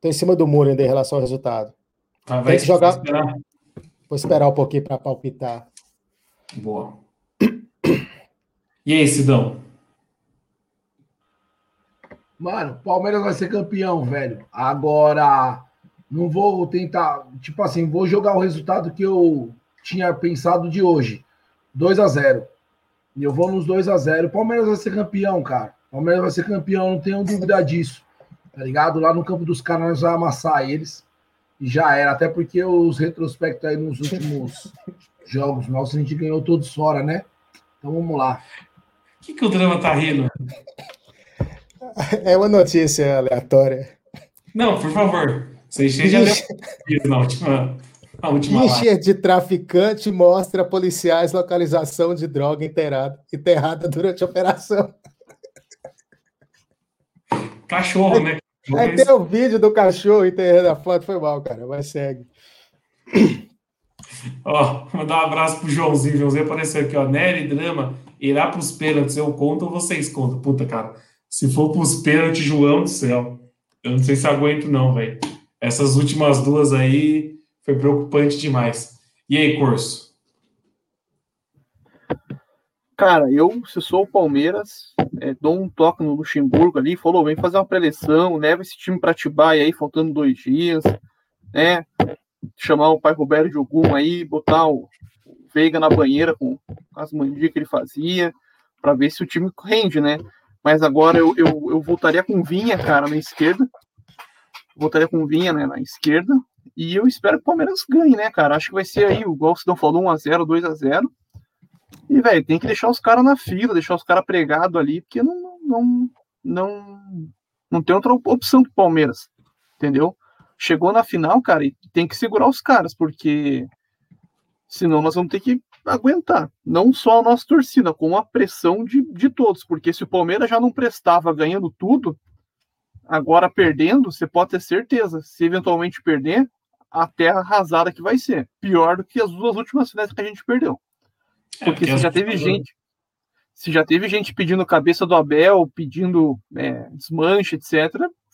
Tô em cima do muro ainda em relação ao resultado. Ah, Tem que jogar. Esperar. Vou esperar um pouquinho para palpitar. Boa. E aí, Sidão? Mano, Palmeiras vai ser campeão, velho. Agora, não vou tentar. Tipo assim, vou jogar o resultado que eu tinha pensado de hoje: 2 a 0 E eu vou nos 2 a 0 Palmeiras vai ser campeão, cara. Palmeiras vai ser campeão, não tenho dúvida disso. Tá ligado? Lá no campo dos caras nós vamos amassar eles. E já era. Até porque os retrospectos aí nos últimos jogos nossos a gente ganhou todos fora, né? Então vamos lá. O que, que o drama tá rindo? É uma notícia aleatória. Não, por favor. Você já leu na última. A última Ficha de traficante mostra policiais localização de droga enterrada, enterrada durante a operação. Cachorro, né? Aí tem o vídeo do cachorro enterrando a foto, foi mal, cara, mas segue. Ó, mandar um abraço pro Joãozinho. Joãozinho apareceu aqui, ó. Nery Drama irá pros pênaltis. Eu conto ou vocês contam? Puta, cara. Se for pros pênaltis, João do céu. Eu não sei se aguento, não, velho. Essas últimas duas aí foi preocupante demais. E aí, Corso? Cara, eu, se sou o Palmeiras, é, dou um toque no Luxemburgo ali, falou, vem fazer uma preleção, leva esse time para Atibaia aí, faltando dois dias, né? Chamar o pai Roberto de algum aí, botar o Veiga na banheira com as mandias que ele fazia, para ver se o time rende, né? Mas agora eu, eu, eu voltaria com Vinha, cara, na esquerda. Voltaria com Vinha né, na esquerda. E eu espero que o Palmeiras ganhe, né, cara? Acho que vai ser aí, igual você não falou, 1x0, 2x0. E, velho, tem que deixar os caras na fila, deixar os caras pregados ali, porque não, não, não, não tem outra opção pro Palmeiras. Entendeu? Chegou na final, cara, e tem que segurar os caras, porque senão nós vamos ter que aguentar. Não só a nossa torcida, como a pressão de, de todos. Porque se o Palmeiras já não prestava ganhando tudo, agora perdendo, você pode ter certeza. Se eventualmente perder, a terra arrasada que vai ser. Pior do que as duas últimas finais que a gente perdeu. É, porque, é, se já teve gente. Se já teve gente pedindo cabeça do Abel, pedindo é, desmanche, etc.,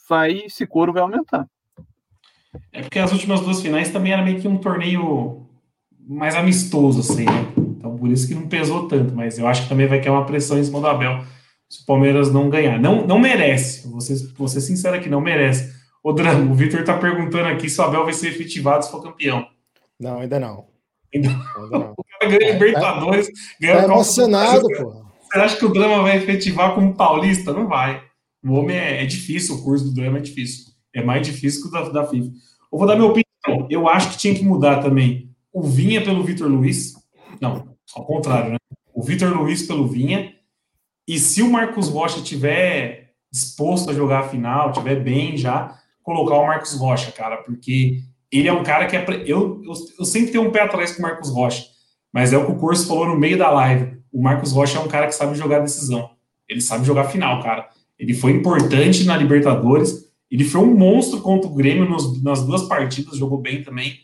vai, esse coro vai aumentar. É porque as últimas duas finais também era meio que um torneio mais amistoso, assim, né? Então, por isso que não pesou tanto, mas eu acho que também vai cair uma pressão em cima do Abel se o Palmeiras não ganhar. Não, não merece, vou ser, vou ser sincero aqui, não merece. O Drama, o Vitor tá perguntando aqui se o Abel vai ser efetivado se for campeão. Não, ainda não. Não. o cara ganha Libertadores, ganha tá emocionado, pô. Você acha que o Drama vai efetivar como paulista? Não vai. O homem é, é difícil, o curso do Drama é difícil. É mais difícil que o da, da FIFA. Eu vou dar minha opinião. Eu acho que tinha que mudar também o Vinha pelo Vitor Luiz. Não, ao contrário, né? O Vitor Luiz pelo Vinha. E se o Marcos Rocha tiver disposto a jogar a final, tiver bem já, colocar o Marcos Rocha, cara, porque ele é um cara que é. Eu, eu, eu sempre tenho um pé atrás com o Marcos Rocha, mas é o que o Corso falou no meio da live. O Marcos Rocha é um cara que sabe jogar decisão. Ele sabe jogar final, cara. Ele foi importante na Libertadores. Ele foi um monstro contra o Grêmio nos, nas duas partidas, jogou bem também.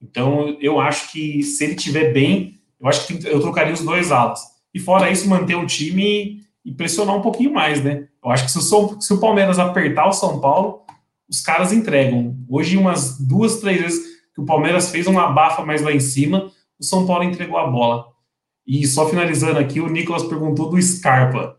Então, eu acho que se ele tiver bem, eu acho que eu trocaria os dois alas. E fora isso, manter o time e pressionar um pouquinho mais, né? Eu acho que se o, se o Palmeiras apertar o São Paulo, os caras entregam. Hoje, umas duas, três vezes que o Palmeiras fez uma bafa mais lá em cima, o São Paulo entregou a bola. E só finalizando aqui, o Nicolas perguntou do Scarpa.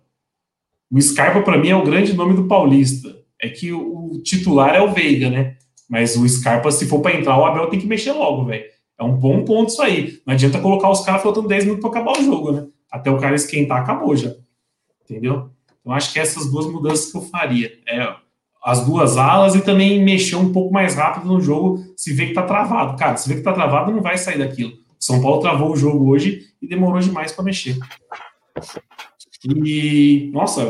O Scarpa, para mim, é o grande nome do Paulista. É que o, o titular é o Veiga, né? Mas o Scarpa, se for para entrar, o Abel tem que mexer logo, velho. É um bom ponto isso aí. Não adianta colocar os caras faltando 10 minutos para acabar o jogo, né? Até o cara esquentar, acabou já. Entendeu? Então acho que essas duas mudanças que eu faria. É as duas alas e também mexer um pouco mais rápido no jogo se vê que tá travado. Cara, se vê que tá travado, não vai sair daquilo. São Paulo travou o jogo hoje e demorou demais para mexer. E, nossa,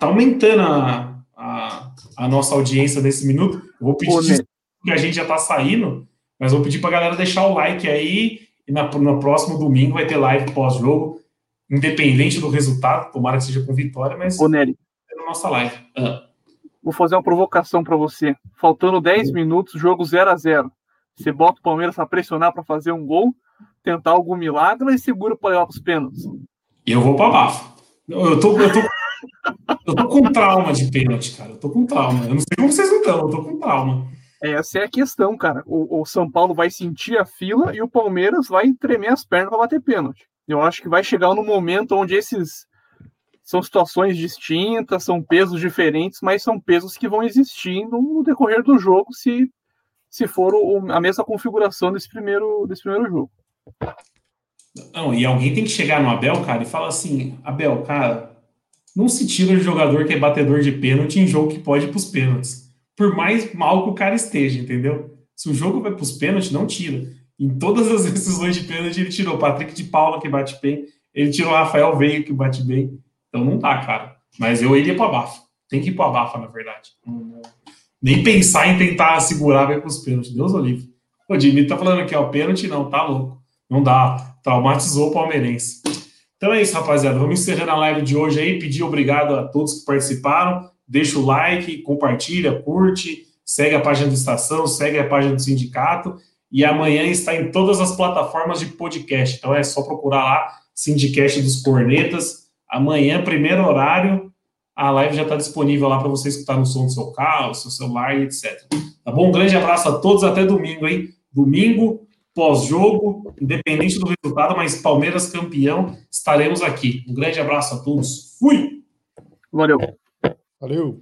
tá aumentando a, a, a nossa audiência nesse minuto. Eu vou pedir que a gente já está saindo, mas vou pedir para a galera deixar o like aí. E na, no próximo domingo vai ter live pós-jogo, independente do resultado, tomara que seja com vitória, mas Ô, é na nossa live. Ah. Vou fazer uma provocação para você. Faltando 10 minutos, jogo 0 a 0 Você bota o Palmeiras para pressionar para fazer um gol, tentar algum milagre ou é seguro para levar para os pênaltis? Eu vou para baixo. Eu tô, eu, tô, eu tô com trauma de pênalti, cara. Eu tô com trauma. Eu não sei como vocês não estão, eu tô com trauma. Essa é a questão, cara. O, o, São Paulo vai sentir a fila e o Palmeiras vai tremer as pernas para bater pênalti. Eu acho que vai chegar no momento onde esses são situações distintas, são pesos diferentes, mas são pesos que vão existir no decorrer do jogo se, se for o, a mesma configuração desse primeiro, desse primeiro jogo. Não, e alguém tem que chegar no Abel, cara, e falar assim: Abel, cara, não se tira de jogador que é batedor de pênalti em jogo que pode ir para os pênaltis. Por mais mal que o cara esteja, entendeu? Se o jogo vai para os pênaltis, não tira. Em todas as decisões de pênalti, ele tirou Patrick de Paula, que bate bem, ele tirou Rafael Veio, que bate bem. Então não dá, cara. Mas eu iria para Bafa. Tem que ir para Bafa, na verdade. Nem pensar em tentar segurar vai para os pênaltis. Deus o livre. O Jimmy tá falando aqui, ó, pênalti não, tá louco. Não dá. Traumatizou o palmeirense. Então é isso, rapaziada. Vamos encerrando a live de hoje aí. Pedir obrigado a todos que participaram. Deixa o like, compartilha, curte, segue a página do Estação, segue a página do Sindicato. E amanhã está em todas as plataformas de podcast. Então é só procurar lá, Sindicast dos Cornetas. Amanhã, primeiro horário, a live já está disponível lá para você escutar no som do seu carro, seu celular e etc. Tá bom? Um grande abraço a todos, até domingo, hein? Domingo, pós-jogo, independente do resultado, mas Palmeiras campeão, estaremos aqui. Um grande abraço a todos. Fui! Valeu! Valeu!